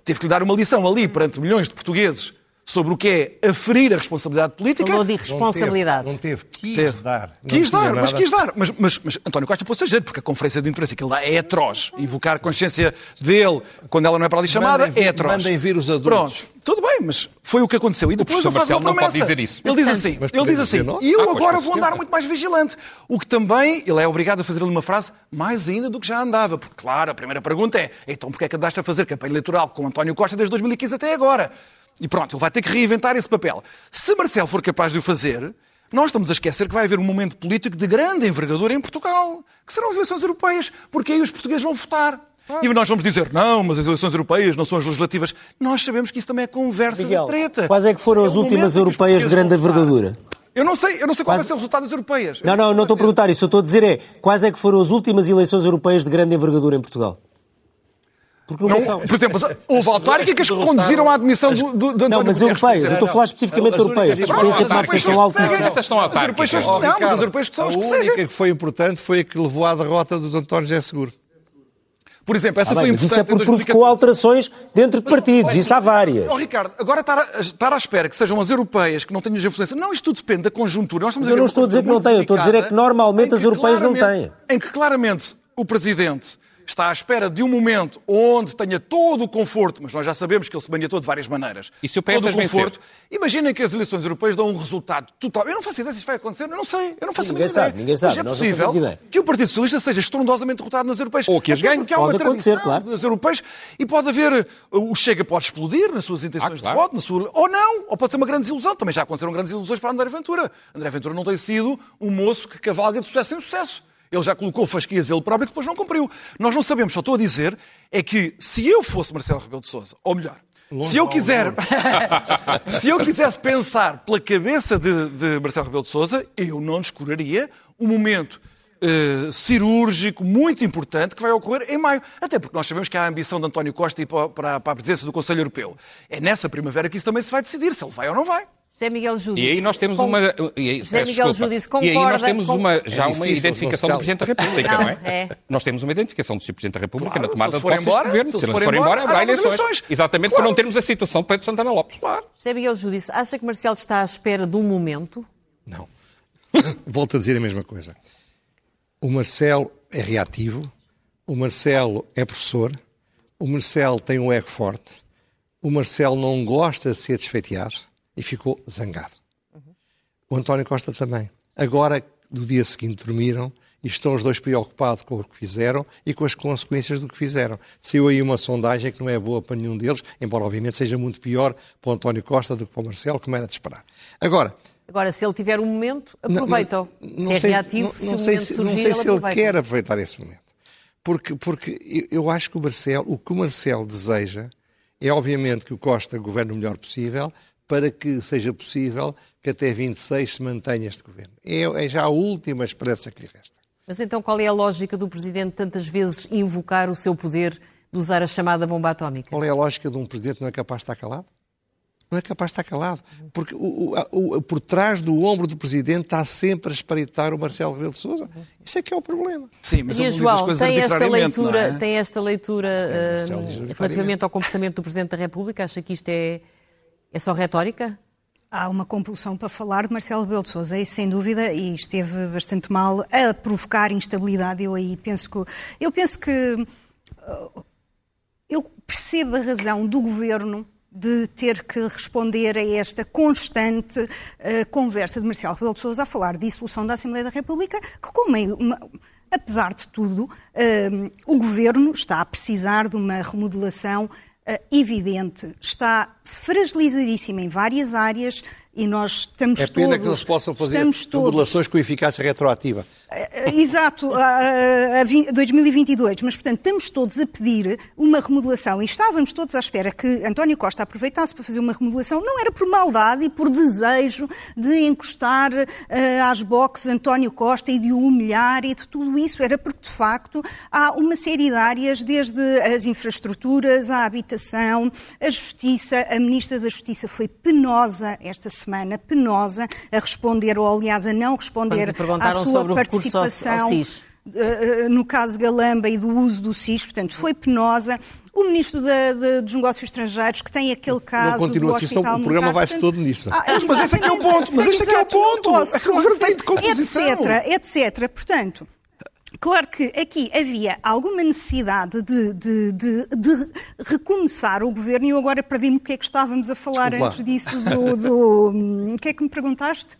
Teve que lhe dar uma lição ali perante milhões de portugueses sobre o que é aferir a responsabilidade política. Falou de responsabilidade. Não teve, não teve. quis teve. dar. Quis dar, mas quis dar. Mas, mas, mas António Costa pôs-se a jeito, porque a conferência de imprensa que ele dá é atroz. Invocar a consciência dele quando ela não é para ali chamada mandem, é atroz. Mandem vir os adultos. Pronto, tudo bem, mas foi o que aconteceu. E depois ele faz uma promessa. Não pode dizer isso. Ele diz assim, ele diz assim, e eu ah, agora vou andar muito mais vigilante. O que também, ele é obrigado a fazer-lhe uma frase mais ainda do que já andava. Porque, claro, a primeira pergunta é, então porquê é que andaste a fazer campanha eleitoral com António Costa desde 2015 até agora? E pronto, ele vai ter que reinventar esse papel. Se Marcelo for capaz de o fazer, nós estamos a esquecer que vai haver um momento político de grande envergadura em Portugal, que serão as eleições europeias, porque aí os portugueses vão votar. E nós vamos dizer, não, mas as eleições europeias não são as legislativas. Nós sabemos que isso também é conversa Miguel, de treta. Quais é que foram é as últimas europeias de grande envergadura? Eu não sei, eu não sei qual Quase... vai ser o resultado das europeias. Não, não, não estou a perguntar isso. Eu estou a dizer é, quais é que foram as últimas eleições europeias de grande envergadura em Portugal? Porque não, não Por exemplo, houve autárquicas que conduziram à admissão do, do, do Não, mas europeias. Eu estou a falar especificamente de europeias. As experiências de marcação altíssima. Essas estão autárquicas. Não, mas as europeias que são as que seguem. A única que foi importante foi a que levou à derrota do António José Seguro. Por exemplo, essa ah, foi bem, importante. Isso é porque provocou alterações dentro de partidos, isso há várias. Oh, Ricardo, agora estar, a, estar à espera que sejam as europeias que não tenham influência. Não, isto tudo depende da conjuntura. Nós estamos eu não estou a dizer que não têm, eu estou a dizer é que normalmente as europeias não têm. Em que claramente o Presidente está à espera de um momento onde tenha todo o conforto, mas nós já sabemos que ele se mandatou de várias maneiras. E se o PS todo o conforto. Imaginem que as eleições europeias dão um resultado total. Eu não faço ideia se isto vai acontecer, eu não sei, eu não faço ninguém a sabe, ideia. Ninguém sabe, mas é possível que o Partido Socialista seja estrondosamente derrotado nas europeias. Ou que as ganhe. Porque há pode uma acontecer, claro. nas europeias e pode haver, o Chega pode explodir nas suas intenções ah, claro. de voto, na sua, ou não, ou pode ser uma grande desilusão. Também já aconteceram grandes ilusões para André Ventura. André Ventura não tem sido um moço que cavalga de sucesso em sucesso. Ele já colocou fasquias ele próprio que depois não cumpriu. Nós não sabemos, só estou a dizer, é que se eu fosse Marcelo Rebelo de Sousa, ou melhor, Longe, se eu quiser, (laughs) se eu quisesse pensar pela cabeça de, de Marcelo Rebelo de Sousa, eu não descuraria um momento uh, cirúrgico muito importante que vai ocorrer em maio. Até porque nós sabemos que há a ambição de António Costa ir para, para, para a presidência do Conselho Europeu. É nessa primavera que isso também se vai decidir, se ele vai ou não vai. José Miguel Júdice. E aí nós temos com... uma. E aí, José Miguel Júdice concorda. E aí nós temos com... uma, já é uma identificação do Presidente da República, não, não é? é? Nós temos uma identificação do Sr. Presidente da República claro, na tomada de posse governo. Se, se for embora, embora haverá eleições. eleições. Exatamente claro. para não termos a situação de Pedro Santana Lopes. Claro. José Miguel Júdice, acha que Marcelo está à espera de um momento? Não. (coughs) Volto a dizer a mesma coisa. O Marcelo é reativo, o Marcelo é professor, o Marcelo tem um ego forte, o Marcelo não gosta de ser desfeiteado e ficou zangado. O António Costa também. Agora, do dia seguinte, dormiram e estão os dois preocupados com o que fizeram e com as consequências do que fizeram. Saiu aí uma sondagem que não é boa para nenhum deles, embora obviamente seja muito pior para o António Costa do que para o Marcelo, como era de esperar. Agora, Agora, se ele tiver um momento, aproveita-o. Se é sei, reativo, não, se não o sei momento se, surgir, não sei ele se ele aproveita. quer aproveitar esse momento. Porque, porque eu acho que o Marcelo, o que o Marcelo deseja é obviamente que o Costa governe o melhor possível para que seja possível que até 26 se mantenha este governo. É, é já a última esperança que lhe resta. Mas então qual é a lógica do Presidente tantas vezes invocar o seu poder de usar a chamada bomba atómica? Qual é a lógica de um presidente que não é capaz de estar calado? Não é capaz de estar calado. Porque o, o, o, por trás do ombro do presidente está sempre a espreitar o Marcelo Rebelo de Sousa. Isso é que é o problema. Sim, mas e ele diz as João, coisas tem esta leitura, é? tem esta leitura É, Marcelo diz arbitrariamente. relativamente ao comportamento do Presidente da República? Acha que isto é, é só retórica? Há uma compulsão para falar de Marcelo Rebelo de Sousa, isso sem dúvida, e esteve bastante mal a provocar instabilidade. Eu aí penso que eu penso que uh, eu percebo a razão do governo de ter que responder a esta constante uh, conversa de Marcelo Rebelo de Sousa a falar de dissolução da Assembleia da República, que como é uma- apesar de tudo, uh, o governo está a precisar de uma remodelação evidente, está fragilizadíssimo em várias áreas e nós estamos É pena todos, que não se possam fazer todos com eficácia retroativa. Eh, Exato, a, a vi- 2022, mas portanto estamos todos a pedir uma remodelação e estávamos todos à espera que António Costa aproveitasse para fazer uma remodelação, não era por maldade e por desejo de encostar eh, às boxes António Costa e de o humilhar e de tudo isso, era porque de facto há uma série de áreas, desde as infraestruturas, a habitação, a justiça, a Ministra da Justiça foi penosa esta semana, penosa, a responder, ou aliás a não responder à sua sobre o participação SIS. eh, no caso Galamba e do uso do SIS, portanto, foi penosa. O Ministro da- da- dos Negócios Estrangeiros, que tem aquele caso continua do assim, hospital o programa vai-se todo nisso. ah, Mas esse é que é o exatamente. ponto, mas este é que é o não ponto. É que o governo tem de composição. Etc, etc. Portanto, Claro que aqui havia alguma necessidade de, de- de- de recomeçar o governo e eu agora perdi-me o que é que estávamos a falar Desculpa antes disso. Do, do- hum, o que é que me perguntaste?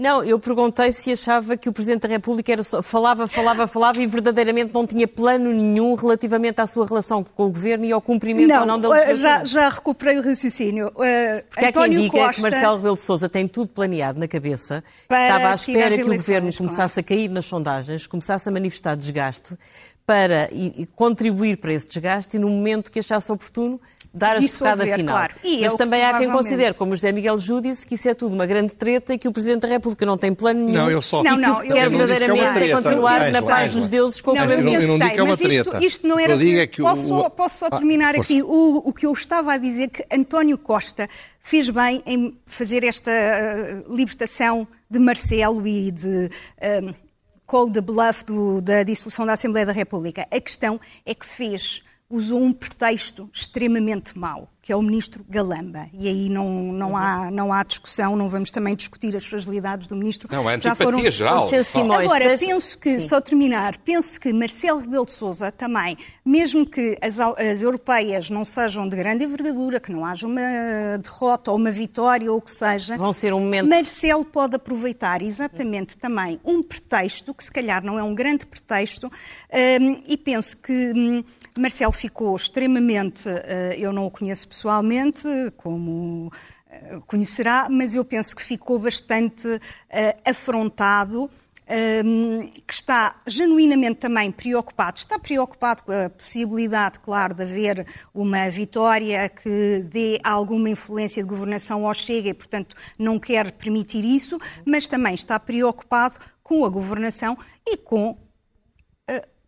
Não, eu perguntei se achava que o Presidente da República era só, falava, falava, falava e verdadeiramente não tinha plano nenhum relativamente à sua relação com o Governo e ao cumprimento ou não da eh, legislação. já, já recuperei o raciocínio. Eh, Porque há quem António diga Costa... que Marcelo Rebelo de Sousa tem tudo planeado na cabeça, estava à espera que o governo começasse a cair nas sondagens, começasse a manifestar desgaste para e, e contribuir para esse desgaste e no momento que achasse oportuno dar a socada final. claro. E Mas eu, também há quem considere, como o José Miguel Júdice, disse, que isso é tudo uma grande treta e que o Presidente da República não tem plano nenhum Não, ele só- e Não, que não, que quer é verdadeiramente é continuar na paz dos deuses com o Mas eu não- digo que é uma treta. Isto, não era. eu digo é que o- posso, só- o- posso só Ah, terminar aqui? O, que eu estava a dizer que António Costa fez bem em fazer esta eh, libertação de Marcelo e de. eh, call the bluff do- da dissolução da Assembleia da República. A questão é que fez, usou um pretexto extremamente mau, que é o ministro Galamba. E aí não, não, há, não há discussão, não vamos também discutir as fragilidades do ministro. Não, é Já foram- antipatia geral. Simões, Agora, deixe- penso que, Sim. só terminar, penso que Marcelo Rebelo de Sousa também, mesmo que as, as europeias não sejam de grande envergadura, que não haja uma derrota ou uma vitória ou o que seja, Vão ser um momento- Marcelo pode aproveitar exatamente também um pretexto, que se calhar não é um grande pretexto, hum, e penso que hum, Marcelo ficou extremamente, eh, eu não o conheço pessoalmente, como eh, conhecerá, mas eu penso que ficou bastante eh, afrontado hum, que está genuinamente também preocupado, está preocupado com a possibilidade, claro, de haver uma vitória que dê alguma influência de governação ao Chega e, portanto, não quer permitir isso, mas também está preocupado com a governação e com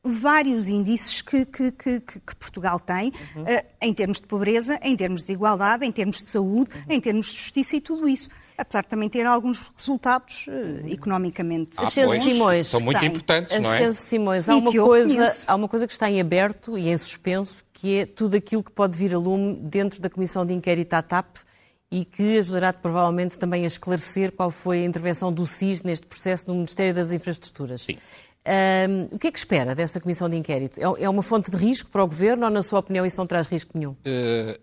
vários índices que, que- que- que- Portugal tem, eh, em termos de pobreza, em termos de igualdade, em termos de saúde, em termos de justiça e tudo isso. Apesar de também ter alguns resultados eh, economicamente. Ah, Ascenso pois, Simões. São muito Tem. importantes, não é? Ascenso Simões, há uma, coisa, há uma coisa que está em aberto e em suspenso, que é tudo aquilo que pode vir a lume dentro da Comissão de Inquérito à TAP e que ajudará provavelmente também a esclarecer qual foi a intervenção do SIS neste processo no Ministério das Infraestruturas. Sim. Ahm, o que é que espera dessa Comissão de Inquérito? É- É uma fonte de risco para o Governo ou, na sua opinião, isso não traz risco nenhum? Eh,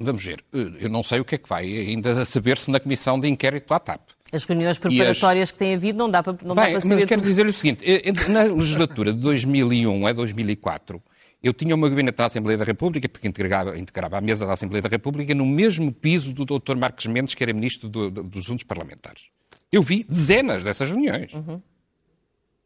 vamos ver. Eh, Eu não sei o que é que vai ainda saber-se na comissão de inquérito à TAP. As reuniões preparatórias as... que têm havido não dá para, não Bem, dá para saber mas eu quero tudo. dizer o seguinte, na legislatura de 2001 a 2004, eu tinha uma gabinete da Assembleia da República, porque integrava, integrava a mesa da Assembleia da República, no mesmo piso do Dr. Marcos Mendes, que era Ministro do, do, dos Assuntos Parlamentares. Eu vi dezenas dessas reuniões. Uhum.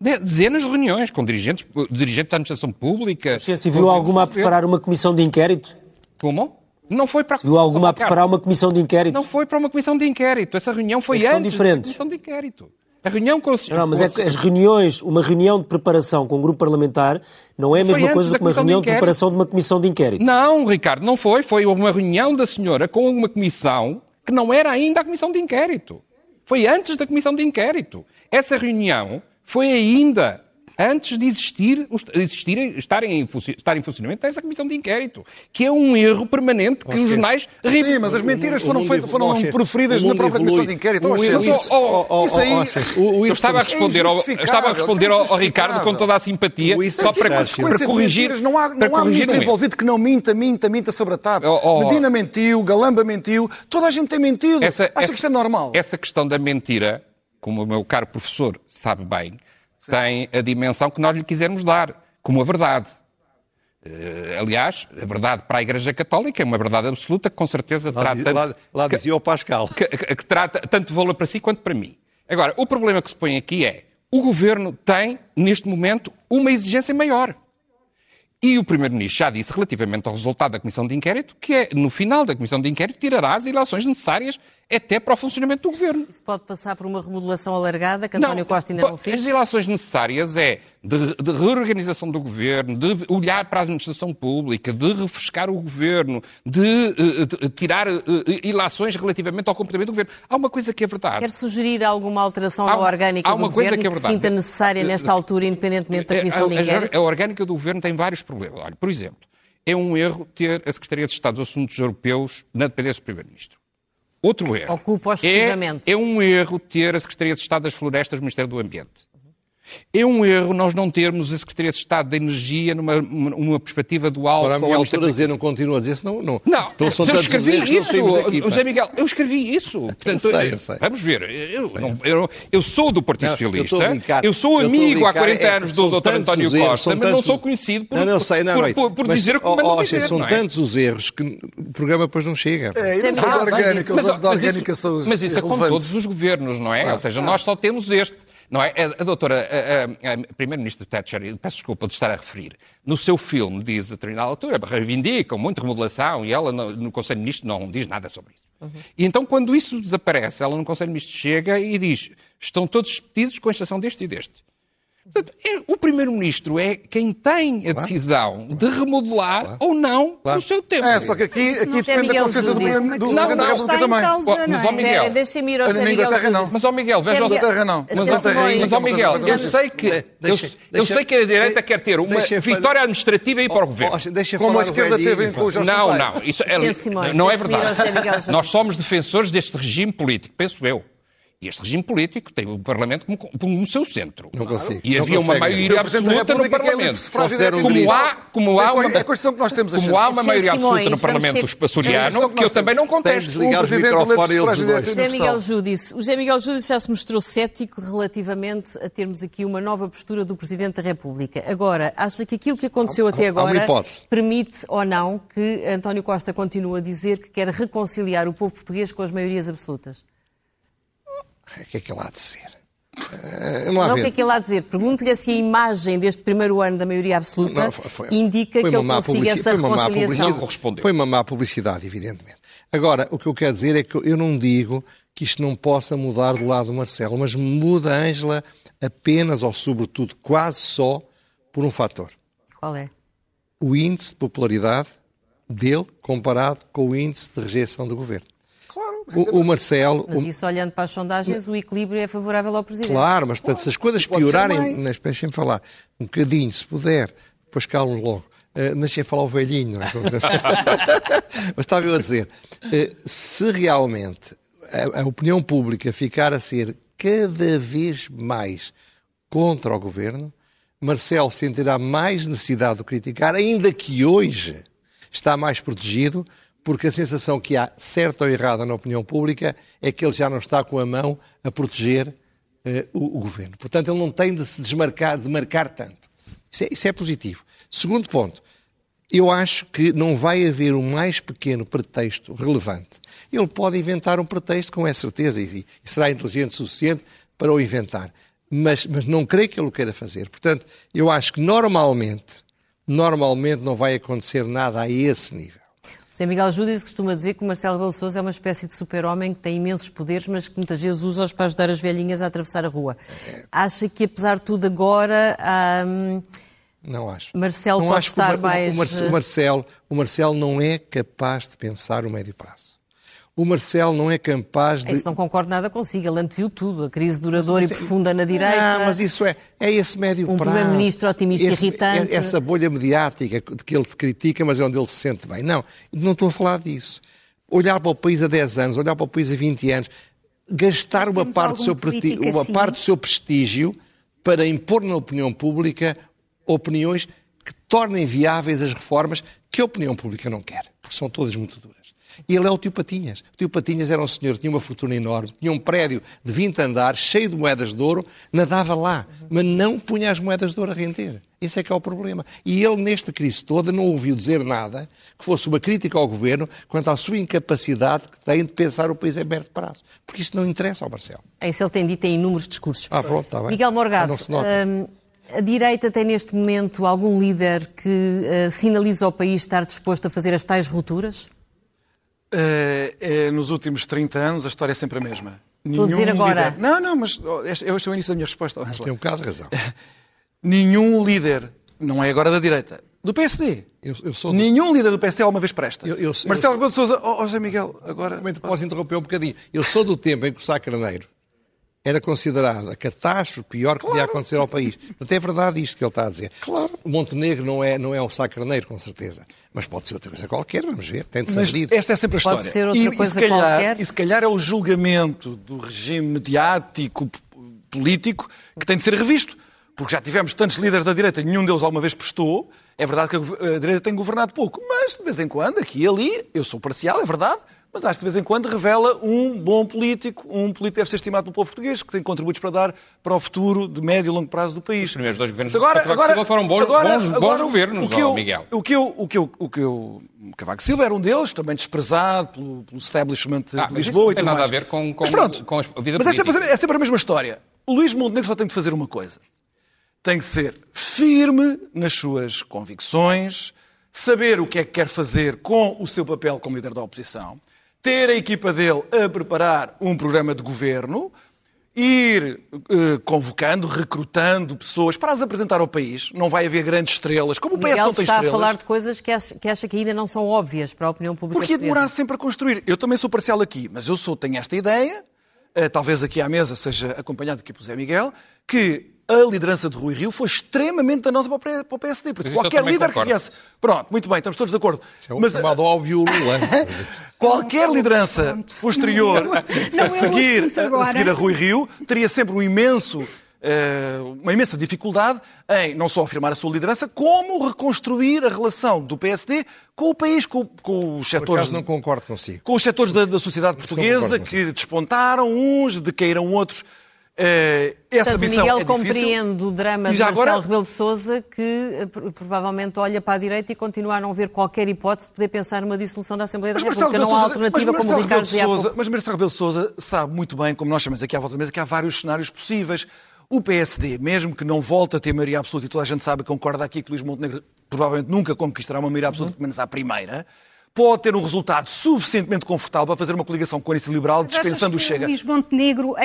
Dezenas de reuniões com dirigentes, dirigentes da administração pública. Se viu alguma a preparar uma comissão de inquérito? Como? Não foi para. Viu alguma a preparar uma comissão de inquérito? Não foi para uma comissão de inquérito. Essa reunião foi antes diferentes. da comissão de inquérito. A reunião com Não, mas é que as reuniões, uma reunião de preparação com um grupo parlamentar não é a mesma coisa do que uma reunião de, de, preparação de uma comissão de inquérito. Não, Ricardo, não foi. Foi uma reunião da senhora com uma comissão que não era ainda a comissão de inquérito. Foi antes da comissão de inquérito. Essa reunião foi ainda antes de existir, existir estar, em, estar em funcionamento essa comissão de inquérito, que é um erro permanente que os jornais... Sim, mas as mentiras foram, feitas, foram proferidas na própria comissão de inquérito. Isso aí... Eu estava a responder ao, estava a responder ao, Ricardo com toda a simpatia, só para, para corrigir... Não há, não há ministro envolvido que não minta, minta, minta sobre a TAP. Medina mentiu, Galamba mentiu, toda a gente tem mentido. Acha que isto é normal? Essa questão da mentira, como o meu caro professor sabe bem, tem a dimensão que nós lhe quisermos dar, como a verdade. Uh, aliás, a verdade para a Igreja Católica é uma verdade absoluta que com certeza lá, trata. Lá, lá dizia o Pascal. Que, que, que, trata tanto valor para si quanto para mim. Agora, o problema que se põe aqui é o governo tem, neste momento, uma exigência maior. E o Primeiro-Ministro já disse relativamente ao resultado da Comissão de Inquérito que é, no final da Comissão de Inquérito, tirará as ilações necessárias até para o funcionamento do Governo. Isso pode passar por uma remodelação alargada que António não, Costa ainda não fez? As ilações necessárias é de, de, reorganização do Governo, de olhar para a administração pública, de refrescar o Governo, de, de, de tirar uh, ilações relativamente ao comportamento do Governo. Há uma coisa que é verdade. Quer sugerir alguma alteração há, na orgânica do Governo que, é que sinta necessária nesta altura, independentemente da Comissão de Inquérito? A, a orgânica do Governo tem vários problemas. Olha, por exemplo, é um erro ter a Secretaria de Estado dos Assuntos Europeus na dependência do Primeiro-Ministro. Outro erro. Ocupa é, é um erro ter a Secretaria de Estado das Florestas do Ministério do Ambiente. É um erro nós não termos a Secretaria de Estado da Energia numa, numa perspectiva dual. Agora, a minha altura a dizer, não continua a dizer, senão não. Não, então, são eu escrevi isso, José Miguel, eu escrevi isso. (laughs) Portanto, eu sei, eu sei. Vamos ver, eu, não, eu, eu, sou do Partido não, Socialista, eu, sou amigo há 40 é, anos do Dr. António Costa, mas não sou conhecido por, não, sei, não, por, por, por mas, dizer o que oh, dizer. São é? tantos os erros que o programa depois não chega. É, eu não sou da orgânica, os da orgânica são Mas isso é com todos os governos, não é? Ou seja, nós só temos este. Não é? A, doutora, a, a, a primeira-ministra Thatcher, peço desculpa de estar a referir, no seu filme diz a determinada altura, reivindica muita remodelação e ela no, no Conselho de Ministros não diz nada sobre isso. Uhum. E então, quando isso desaparece, ela no Conselho de Ministros chega e diz: estão todos despedidos com exceção deste e deste. Portanto, é, o Primeiro-Ministro é quem tem a decisão claro. de remodelar claro. ou não claro. o seu tempo. É, só que aqui, aqui depende da confiança do, do, do não, não, da República também. Causa, oh, mas, ó Miguel... Deixa-me ir ao José Miguel Mas, ó Miguel, veja... Não. Mas, ó Miguel, eu sei que... Eu sei que a direita quer ter uma vitória administrativa e ir para o Governo. Como a esquerda teve com o Jorge Não, não. Isso não é verdade. (laughs) Nós somos defensores deste regime político, penso eu. E este regime político tem o Parlamento como, como seu centro. Não consigo. E havia uma maioria absoluta no Parlamento. Como há, como há uma, é a questão que nós temos como há uma maioria absoluta no Parlamento açoriano, que eu também não contesto. Desligar o microfone e eles José Miguel Júdice. O José Miguel Júdice já se mostrou cético relativamente a termos aqui uma nova postura do Presidente da República. Agora, acha que aquilo que aconteceu até agora permite ou não que António Costa continue a dizer que quer reconciliar o povo português com as maiorias absolutas? O que é que ele há de ser? Uh, não, não o que é que ele há de dizer. Pergunto-lhe se a imagem deste primeiro ano da maioria absoluta não, foi, foi, indica foi que ele consiga essa foi reconciliação. Foi uma má publicidade, evidentemente. Agora, o que eu quero dizer é que eu não digo que isto não possa mudar do lado do Marcelo, mas muda a Ângela apenas ou sobretudo quase só por um fator. Qual é? O índice de popularidade dele comparado com o índice de rejeição do governo. O, o, Marcelo. Mas isso, olhando para as sondagens, o equilíbrio é favorável ao Presidente. Claro, mas portanto, se as coisas piorarem, mas deixem-me falar um bocadinho, se puder, depois calmo logo. Uh, deixem falar o velhinho, não é? (laughs) mas estava eu a dizer, uh, se realmente a, a opinião pública ficar a ser cada vez mais contra o governo, Marcelo sentirá mais necessidade de criticar, ainda que hoje está mais protegido, porque a sensação que há, certa ou errada na opinião pública, é que ele já não está com a mão a proteger uh, o, o, governo. Portanto, ele não tem de se desmarcar, de marcar tanto. Isso é, isso é positivo. Segundo ponto, eu acho que não vai haver um mais pequeno pretexto relevante. Ele pode inventar um pretexto, com certeza, e, e será inteligente o suficiente para o inventar. Mas, mas não creio que ele o queira fazer. Portanto, eu acho que normalmente, normalmente não vai acontecer nada a esse nível. José Miguel Júdice costuma dizer que o Marcelo Rebelo Sousa é uma espécie de super-homem que tem imensos poderes, mas que muitas vezes usa-os para ajudar as velhinhas a atravessar a rua. Acha que, apesar de tudo, agora... Hum, não acho. Marcelo não pode acho estar o, mais... O, Marcelo, o Marcelo não é capaz de pensar o médio prazo o Marcelo não é capaz de. Isso não concordo nada consigo, ele anteviu tudo, a crise duradoura e profunda na direita. Ah, mas isso é, é esse médio um prazo. Um primeiro-ministro otimista esse, e irritante. Essa bolha mediática de que ele se critica, mas é onde ele se sente bem. Não, não estou a falar disso. Olhar para o país há 10 anos, olhar para o país há 20 anos, gastar uma parte, seu, uma assim? parte do seu prestígio para impor na opinião pública opiniões que tornem viáveis as reformas que a opinião pública não quer, porque são todas muito duras. E ele é o tio Patinhas. O tio Patinhas era um senhor que tinha uma fortuna enorme, tinha um prédio de 20 andares, cheio de moedas de ouro, nadava lá, mas não punha as moedas de ouro a render. Esse é que é o problema. E ele, nesta crise toda, não ouviu dizer nada que fosse uma crítica ao governo quanto à sua incapacidade que tem de pensar o país a médio prazo. Porque isso não interessa ao Marcelo. É isso ele tem dito em inúmeros discursos. Ah, pronto, está bem. Miguel Morgado, hum, a direita tem neste momento algum líder que uh, sinaliza ao país estar disposto a fazer as tais rupturas? É, é, nos últimos 30 anos a história é sempre a mesma. Estou a dizer agora. Líder... Não, não, mas oh, este, este é o início da minha resposta. Mas tem um bocado de razão. (laughs) Nenhum líder, não é agora da direita, do PSD. Eu, eu sou Nenhum líder do PSD alguma vez presta. Eu, eu, Marcelo Rebelo de Sousa, oh, oh, José Miguel, agora. Posso interromper um bocadinho? Eu sou do tempo em que o Sá Carneiro era considerada a catástrofe pior que claro. podia acontecer ao país. Portanto, é verdade isto que ele está a dizer. Claro. O Montenegro não é, não é um sacarneiro, com certeza. Mas pode ser outra coisa qualquer, vamos ver. Tem de Mas esta é sempre a história. Pode ser outra e, coisa e se calhar, qualquer. E se calhar é o julgamento do regime mediático, político, que tem de ser revisto. Porque já tivemos tantos líderes da direita, nenhum deles alguma vez prestou. É verdade que a direita tem governado pouco. Mas, de vez em quando, aqui e ali, eu sou parcial, é verdade, mas acho que de vez em quando revela um bom político, um político que deve ser estimado pelo povo português, que tem contributos para dar para o futuro de médio e longo prazo do país. Os primeiros dois governos agora, de agora, Silva foram bons, agora, bons, agora, bons governos, o que eu, Miguel. O que eu, o que eu, o que eu, Cavaco Silva era um deles, também desprezado pelo, pelo establishment ah, de Lisboa e tudo mais. Não tem nada a ver com, com, mas pronto, com a vida mas política. Mas é sempre, é sempre a mesma história. O Luís Montenegro só tem de fazer uma coisa. Tem que ser firme nas suas convicções, saber o que é que quer fazer com o seu papel como líder da oposição, ter a equipa dele a preparar um programa de governo, ir eh, convocando, recrutando pessoas para as apresentar ao país. Não vai haver grandes estrelas, como o PS Miguel não tem está estrelas. a falar de coisas que acha, que acha, que ainda não são óbvias para a opinião pública Porque ia demorar sempre a construir. Eu também sou parcial aqui, mas eu sou, tenho esta ideia, eh, talvez aqui à mesa seja acompanhado aqui por Zé Miguel, que a liderança de Rui Rio foi extremamente danosa para o PSD. Porque qualquer líder concordo. que viesse. Pronto, muito bem, estamos todos de acordo. Isso é um Mas, chamado óbvio Lula. (laughs) qualquer liderança posterior não, não, a, seguir, a, seguir a Rui Rio teria sempre um imenso. Uh, uma imensa dificuldade em não só afirmar a sua liderança, como reconstruir a relação do PSD com o país, com, com os setores. não concordo consigo. Com os setores da, da sociedade portuguesa que despontaram, uns decaíram outros. Uh, essa Portanto, missão Miguel é compreende o drama de Marcelo agora... Rebelo de Sousa, que eh, provavelmente olha para a direita e continua a não ver qualquer hipótese de poder pensar numa dissolução da Assembleia da República. Não há alternativa, como o Ricardo dizia Sousa, Mas Marcelo Rebelo de Sousa sabe muito bem, como nós chamamos aqui à volta da mesa, que há vários cenários possíveis. O PSD, mesmo que não volte a ter maioria absoluta, e toda a gente sabe, concorda aqui que Luís Montenegro provavelmente nunca conquistará uma maioria absoluta, uhum. pelo menos à primeira, pode ter um resultado suficientemente confortável para fazer uma coligação com a Iniciativa Liberal, dispensando o Chega. Luís Montenegro,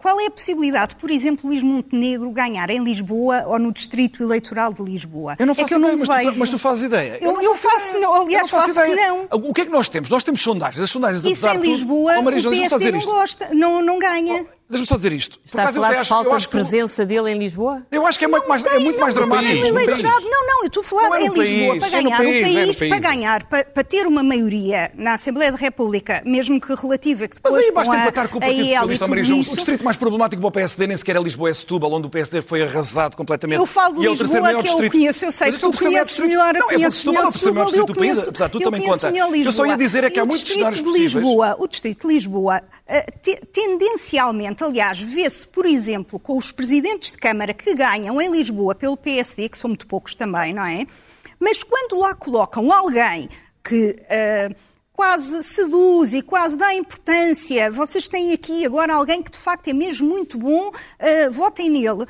qual é a possibilidade, por exemplo, Luís Montenegro ganhar em Lisboa ou no Distrito Eleitoral de Lisboa? Eu não faço é ideia, mas, tu, mas, tu, fazes ideia. Eu, eu, eu faço, não, aliás, faço, faço que não. O que é que nós temos? Nós temos sondagens. As sondagens, Isso em Lisboa, tudo... oh, Maria, o PSD não gosta, não, não ganha. Oh, Deixa-me só dizer isto. Está a falar de falta de presença dele em Lisboa? Eu acho que é muito mais, é muito mais dramático. país, no eleitorado. Não, não, eu estou a falar é em Lisboa país. para É ganhar. país, o é país, para ganhar, para, para ter uma maioria na Assembleia da República, mesmo que relativa, que Mas depois aí basta empatar com o Partido Socialista tudo Maria João. isso, O distrito mais problemático para o PSD nem sequer é Lisboa, é Setúbal, onde o PSD foi arrasado completamente. Eu falo de é Lisboa, que eu distrito. conheço, eu sei Mas que é tu conheces distrito. melhor, eu é conheço Setúbal é o melhor terceiro maior Setúbal, distrito do eu país, conheço- apesar de tudo, conheço conta. Eu só ia Lisboa. dizer é que há o muitos distrito cenários de possíveis. Lisboa, o Distrito de Lisboa, eh, aliás, vê-se, por exemplo, com os presidentes de Câmara que ganham em Lisboa pelo PSD, que são muito poucos também, não é? Mas quando lá colocam alguém que eh, quase seduz e quase dá importância, vocês têm aqui agora alguém que de facto é mesmo muito bom, eh, votem nele.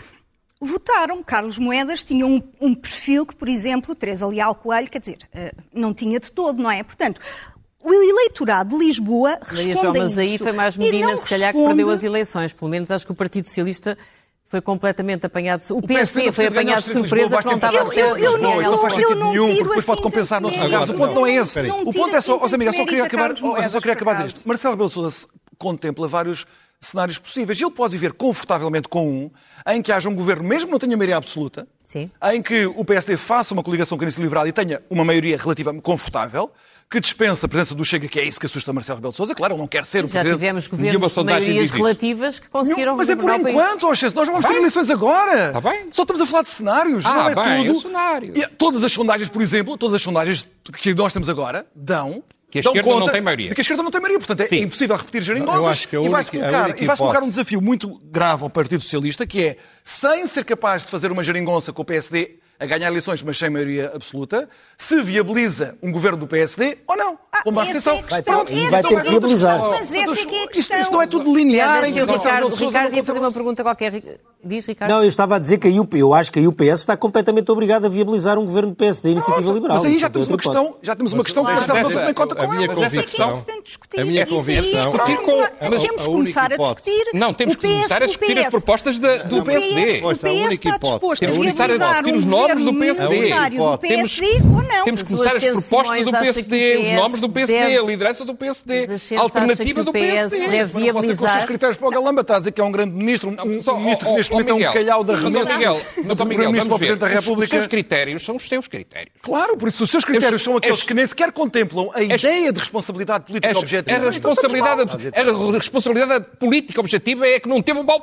Votaram, Carlos Moedas tinha um, um perfil que, por exemplo, Teresa Leal Coelho, quer dizer, eh, não tinha de todo, não é? Portanto, o eleitorado de Lisboa Maria responde João, a mas aí isso. foi mais E Medina, não se calhar, que responde- perdeu as eleições. Pelo menos acho que o Partido Socialista foi completamente apanhado. O, PSD, não foi apanhado o de surpresa porque não estava a ter Eu- eu Não, não- isso não faz eu sentido não nenhum, porque depois assim pode compensar noutros lugares. O ponto não é esse. Não O ponto é só, assim Zé Miguel, só queria acabar, só queria acabar dizer isto. Marcelo Rebelo Sousa contempla vários cenários possíveis. Ele pode viver confortavelmente com um, em que haja um governo, mesmo que não tenha maioria absoluta, Sim. em que o PSD faça uma coligação com a Liberal e tenha uma maioria relativamente confortável, que dispensa a presença do Chega, que é isso que assusta Marcelo Rebelo de Sousa. Claro, ele não quer ser o Já presidente. tivemos Nenhuma governos de maiorias relativas que conseguiram Mas é por enquanto, Chess, nós não vamos ter eleições agora. Tá bem. Só estamos a falar de cenários, Ah, não é bem, tudo. é cenário. E todas as sondagens, por exemplo, todas as sondagens que nós temos agora dão. Que a esquerda não tem maioria. Que a esquerda não tem maioria. Portanto, é Sim. impossível repetir Eu geringonças. acho que a e vai-se colocar, e vai-se colocar um desafio muito grave ao Partido Socialista, que é, sem ser capaz de fazer uma geringonça com o PSD a ganhar eleições, mas sem maioria absoluta, se viabiliza um governo do PSD ou não. Ah, Com uma essa é a questão. Pronto, vai não ter é que viabilizar. questão. Mas essa é que é a Isto- Isto, questão. não é tudo linear. Deixa em que Ricardo, Ricardo não ia fazer uma pergunta qualquer. Diz, Ricardo. Não, eu estava a dizer que a UP, eu acho que a UPS está completamente obrigada a viabilizar um governo de PSD, Iniciativa Pronto, Liberal. Mas aí já não tem temos uma questão, já temos uma questão que mas Rebelo também conta a com minha ela. Mas essa convicção, é importante discutir. a minha convicção, temos que com- começar- a que a discutir. Não, temos que começar a discutir as propostas do PSD. O a PS única está hipótese. disposto a Temos que começar a viabilizar discutir um os nomes do PSD. do Temos- PSD ou não? Temos que começar as propostas do PSD, os nomes do PSD, deve- a liderança do PSD, a alternativa do PSD. deve Mas não pode ser com os seus critérios para o Galamba, está a dizer que é um grande ministro, um, um Só- ministro que neste momento é um calhau da remessa. Miguel, do Primeiro-Ministro. Presidente da Os- Os República. seus critérios são os seus critérios. Claro, por isso os seus critérios são aqueles que nem sequer contemplam a ideia de responsabilidade política objetiva. a responsabilidade, Então, política objetiva é que não teve o Paulo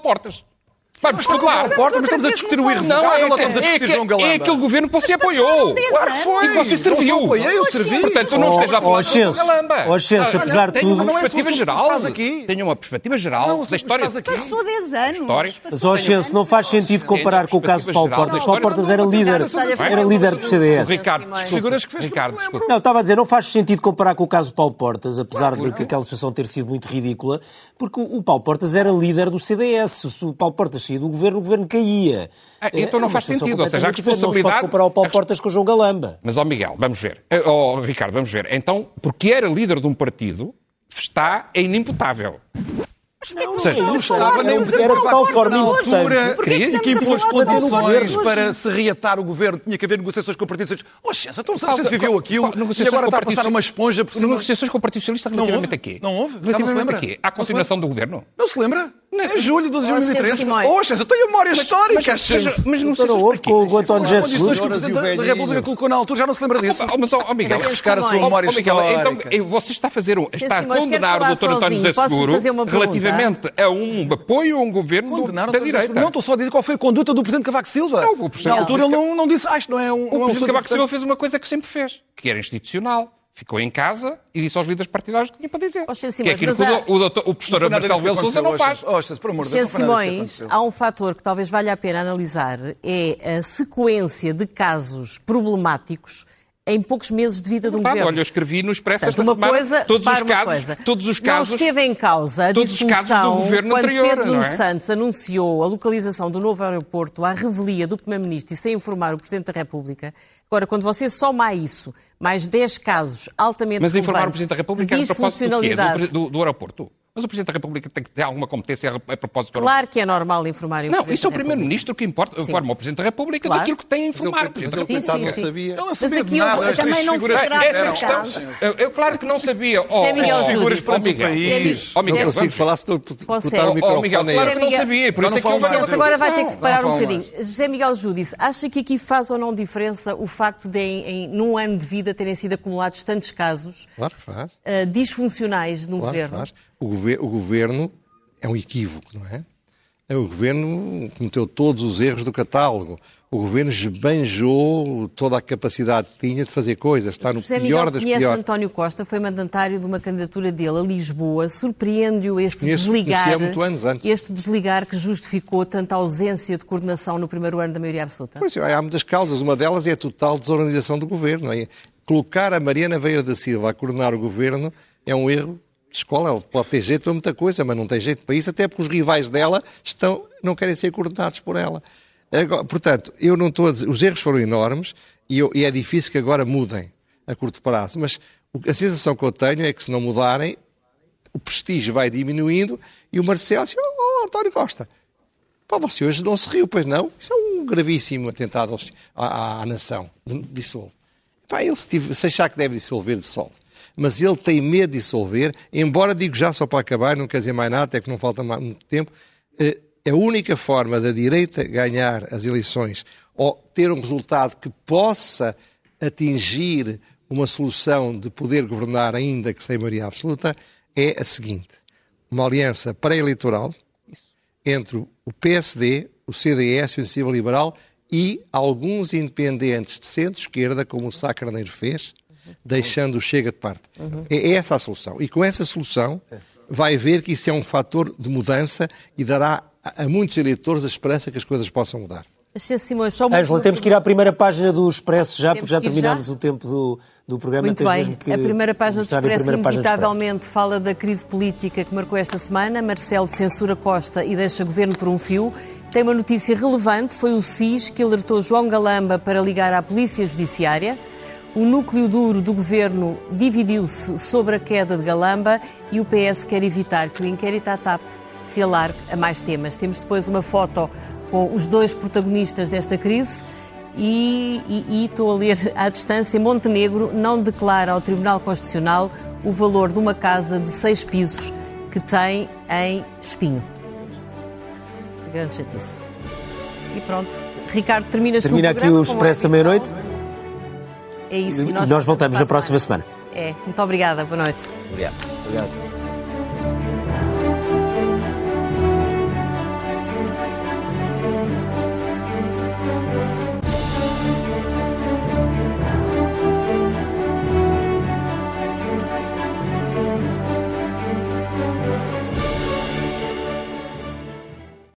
Portas. Vamos Estamos lá. mal, Porta, mas estamos a discutir o Não, é, estamos a é, discutir é, João Galamba? é aquele governo que você apoiou. Claro que foi. E que você Eu serviu. só apoiei, eu servi. Portanto, não esteja a falar de Ascenso, Galamba. ó, Ascenso, Ah, apesar de tudo- uma é perspectiva sobre o que geral. Tenha uma perspectiva geral da história. Passou 10 anos. Mas, ó, Ascenso, não faz sentido comparar com o caso de Paulo Portas. Paulo Portas era líder, era líder do O CDS. Ricardo. Figuras que fez Ricardo, eu não estava a dizer, não faz sentido comparar com o caso de Paulo Portas, apesar de que aquela situação ter sido muito ridícula, porque o Paulo Portas era líder do CDS. O Paulo Portas saía do governo, o governo caía. Ah, então É não faz sentido, ou seja, a diferente. Não se pode responsabilidade- comparar o Paulo a Portas com o João Galamba. Mas, ó Miguel, vamos ver. Eh, Ó Ricardo, vamos ver. Então, porque era líder de um partido, está é inimputável. Não, seja, não não estava nem Era era de tal forma na altura e que a impôs condições para se reatar o governo, tinha que haver negociações com o Partido Socialista. Oh, Chessa, então Qual- você viveu aquilo e agora o está a passar uma esponja por cima. Negociações com o Partido Socialista Não relativamente houve? a quê? Não houve? Já não se Relativamente lembra? a quê? À continuação do governo? Não se lembra? Em julho de Ó, 2013. Chessa Simões. Oh, Chessa, eu tenho a memória histórica, mas, Chessa. mas, mas não Então houve com o António As José condições que o o Presidente da. República colocou na altura, já não se lembra disso. Oh, mas, ó, Miguel, Mas, refrescar a sua memória então, histórica. eh, você está a fazer um, está a condenar o Dr. António? José Seguro relativamente a um apoio a um governo da as- direita. Não, estou só a dizer qual foi a conduta do Presidente Cavaco Silva. Não, o Presidente- Na altura ele não, não disse, ah, isto não é um. não é O Presidente Cavaco Silva importante." fez uma coisa que sempre fez, que era institucional. Ficou em casa e disse aos líderes partidários o que tinha para dizer. Sr. que é aquilo Simões, que o, o, doutor- o professor Marcelo Belo Souza não faz. Oh, por amor de Deus, Simões, há um fator que talvez valha a pena analisar, é a sequência de casos problemáticos em poucos meses de vida de um Verdade, governo. olha, eu escrevi no Expresso Portanto, esta uma semana coisa, todos os casos, coisa. todos os casos, Não esteve em causa a todos os casos do governo quando anterior, Pedro Nuno é? Santos anunciou a localização do novo aeroporto à revelia do Primeiro-Ministro e sem informar o Presidente da República. Agora, quando você soma a isso mais 10 casos altamente Mas informar o Presidente da República de do, quê? disfuncionalidade do, do, do aeroporto. Mas o Presidente da República tem que ter alguma competência a, a propósito... Claro que é normal informar o Não, Presidente isso é o Primeiro-Ministro que importa, informa o Presidente da República Claro. daquilo que tem a informar. Mas o ele, da Sim, sim, não sim. sabia. Ele não Mas sabia de aqui nada. As também não figuras questão, eu, eu claro que não sabia. Oh, Miguel oh, figuras Júdice. para Miguel. país. Oh, Não Miguel, consigo vamos- falar se estou a ser? o Oh, microfone Miguel, nele. claro que não Miguel- sabia, por Não isso é que eu agora vai ter que separar Não um bocadinho. José Miguel Júdice, acha que aqui faz ou não diferença o facto de, em, num ano de vida, terem sido acumulados tantos casos Claro que faz. ah, disfuncionais no Claro que governo? faz. O, gover- o governo é um equívoco, não é? O governo cometeu todos os erros do catálogo. O governo esbanjou toda a capacidade que tinha de fazer coisas. Está no José pior Miguel das conhece piores. António Costa, foi mandatário de uma candidatura dele a Lisboa. Surpreende-o este Conheço- desligar, muito anos antes. este desligar que justificou tanta ausência de coordenação no primeiro ano da maioria absoluta? Pois, há muitas causas. Uma delas é a total desorganização do governo. É? Colocar a Mariana Veira da Silva a coordenar o governo é um erro escola. Pode ter jeito para muita coisa, mas não tem jeito para isso, até porque os rivais dela estão, não querem ser coordenados por ela. Agora, portanto, eu não estou a dizer. Os erros foram enormes e, eu- e é difícil que agora mudem a curto prazo. Mas a sensação que eu tenho é que se não mudarem, o prestígio vai diminuindo e o Marcelo diz: Oh, António Costa, Pá, você hoje não se riu, pois não? Isso é um gravíssimo atentado à, à- à nação. Dissolve. Pá, ele se, se achar que deve dissolver, dissolve. Mas ele tem medo de dissolver, embora, digo já só para acabar, não quer dizer mais nada, até que não falta muito tempo, eh, a única forma da direita ganhar as eleições ou ter um resultado que possa atingir uma solução de poder governar ainda que sem maioria absoluta é a seguinte. Uma aliança pré-eleitoral, entre o PSD, o CDS, o Iniciativa Liberal e alguns independentes de centro-esquerda, como o Sá Carneiro fez, deixando o Chega de parte. É essa a solução. E com essa solução vai ver que isso é um fator de mudança e dará a a muitos eleitores a esperança que as coisas possam mudar. Sr. Simões, só uma Ângela, temos que ir à primeira página do Expresso já, Temos porque já terminámos já? o tempo do, do programa. Muito bem. mesmo que A primeira página do mostrar a Expresso, primeira página do Expresso. inevitavelmente, fala da crise política que marcou esta semana. Marcelo censura Costa e deixa governo por um fio. Tem uma notícia relevante: foi o SIS que alertou João Galamba para ligar à Polícia Judiciária. O núcleo duro do governo dividiu-se sobre a queda de Galamba e o PS quer evitar que o inquérito à TAP se alargue a mais temas. Temos depois uma foto com os dois protagonistas desta crise e, e- e estou a ler à distância, Montenegro não declara ao Tribunal Constitucional o valor de uma casa de seis pisos que tem em Espinho. Grande chatice. E pronto. Ricardo, termina Termina aqui o Expresso da meia-noite. É isso. E nós voltamos na próxima semana. É. Muito obrigada. Boa noite. Obrigado. Obrigado.